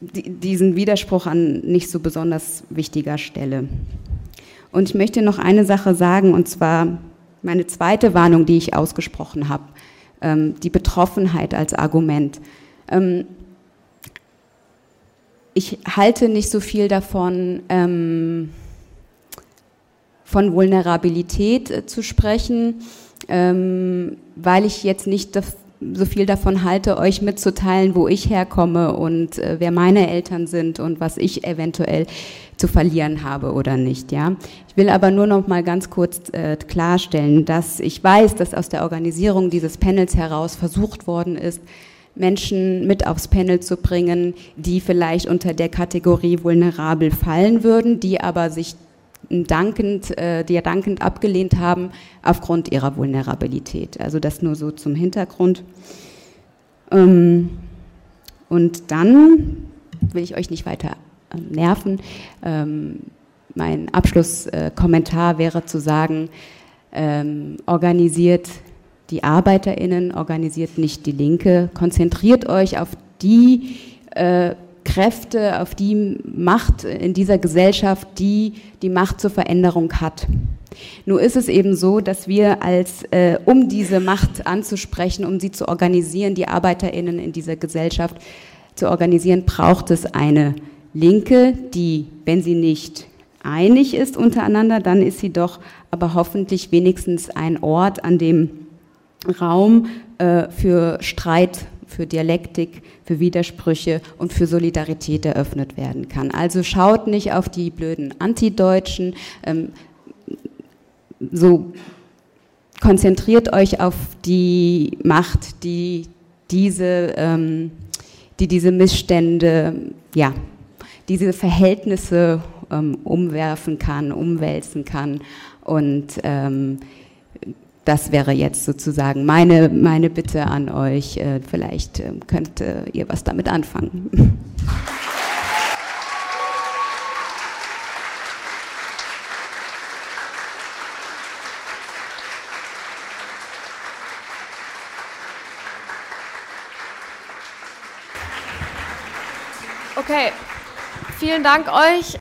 diesen Widerspruch an nicht so besonders wichtiger Stelle. Und ich möchte noch eine Sache sagen, und zwar meine zweite Warnung, die ich ausgesprochen habe, ähm, die Betroffenheit als Argument. Ähm, ich halte nicht so viel davon, ähm, von Vulnerabilität äh, zu sprechen, weil ich jetzt nicht so viel davon halte, euch mitzuteilen, wo ich herkomme und äh, wer meine Eltern sind und was ich eventuell zu verlieren habe oder nicht. Ja, ich will aber nur noch mal ganz kurz äh, klarstellen, dass ich weiß, dass aus der Organisierung dieses Panels heraus versucht worden ist, Menschen mit aufs Panel zu bringen, die vielleicht unter der Kategorie vulnerabel fallen würden, die aber sich dankend, äh, die ja dankend abgelehnt haben aufgrund ihrer Vulnerabilität. Also das nur so zum Hintergrund. Ähm, und dann will ich euch nicht weiter ähm, nerven. Ähm, mein Abschlusskommentar wäre zu sagen, organisiert die ArbeiterInnen, organisiert nicht die Linke, konzentriert euch auf die äh, Kräfte, auf die Macht in dieser Gesellschaft, die die Macht zur Veränderung hat. Nur ist es eben so, dass wir als, äh, um diese Macht anzusprechen, um sie zu organisieren, die ArbeiterInnen in dieser Gesellschaft zu organisieren, braucht es eine Linke, die, wenn sie nicht einig ist untereinander, dann ist sie doch aber hoffentlich wenigstens ein Ort, an dem Raum äh, für Streit für Dialektik, für Widersprüche und für Solidarität eröffnet werden kann. Also schaut nicht auf die blöden Antideutschen, ähm, so konzentriert euch auf die Macht, die diese, ähm, die diese Missstände, ja, diese Verhältnisse ähm, umwerfen kann, umwälzen kann und ähm, das wäre jetzt sozusagen meine, meine Bitte an euch. Äh, vielleicht ähm, könnt ihr was damit anfangen. Okay, vielen Dank euch.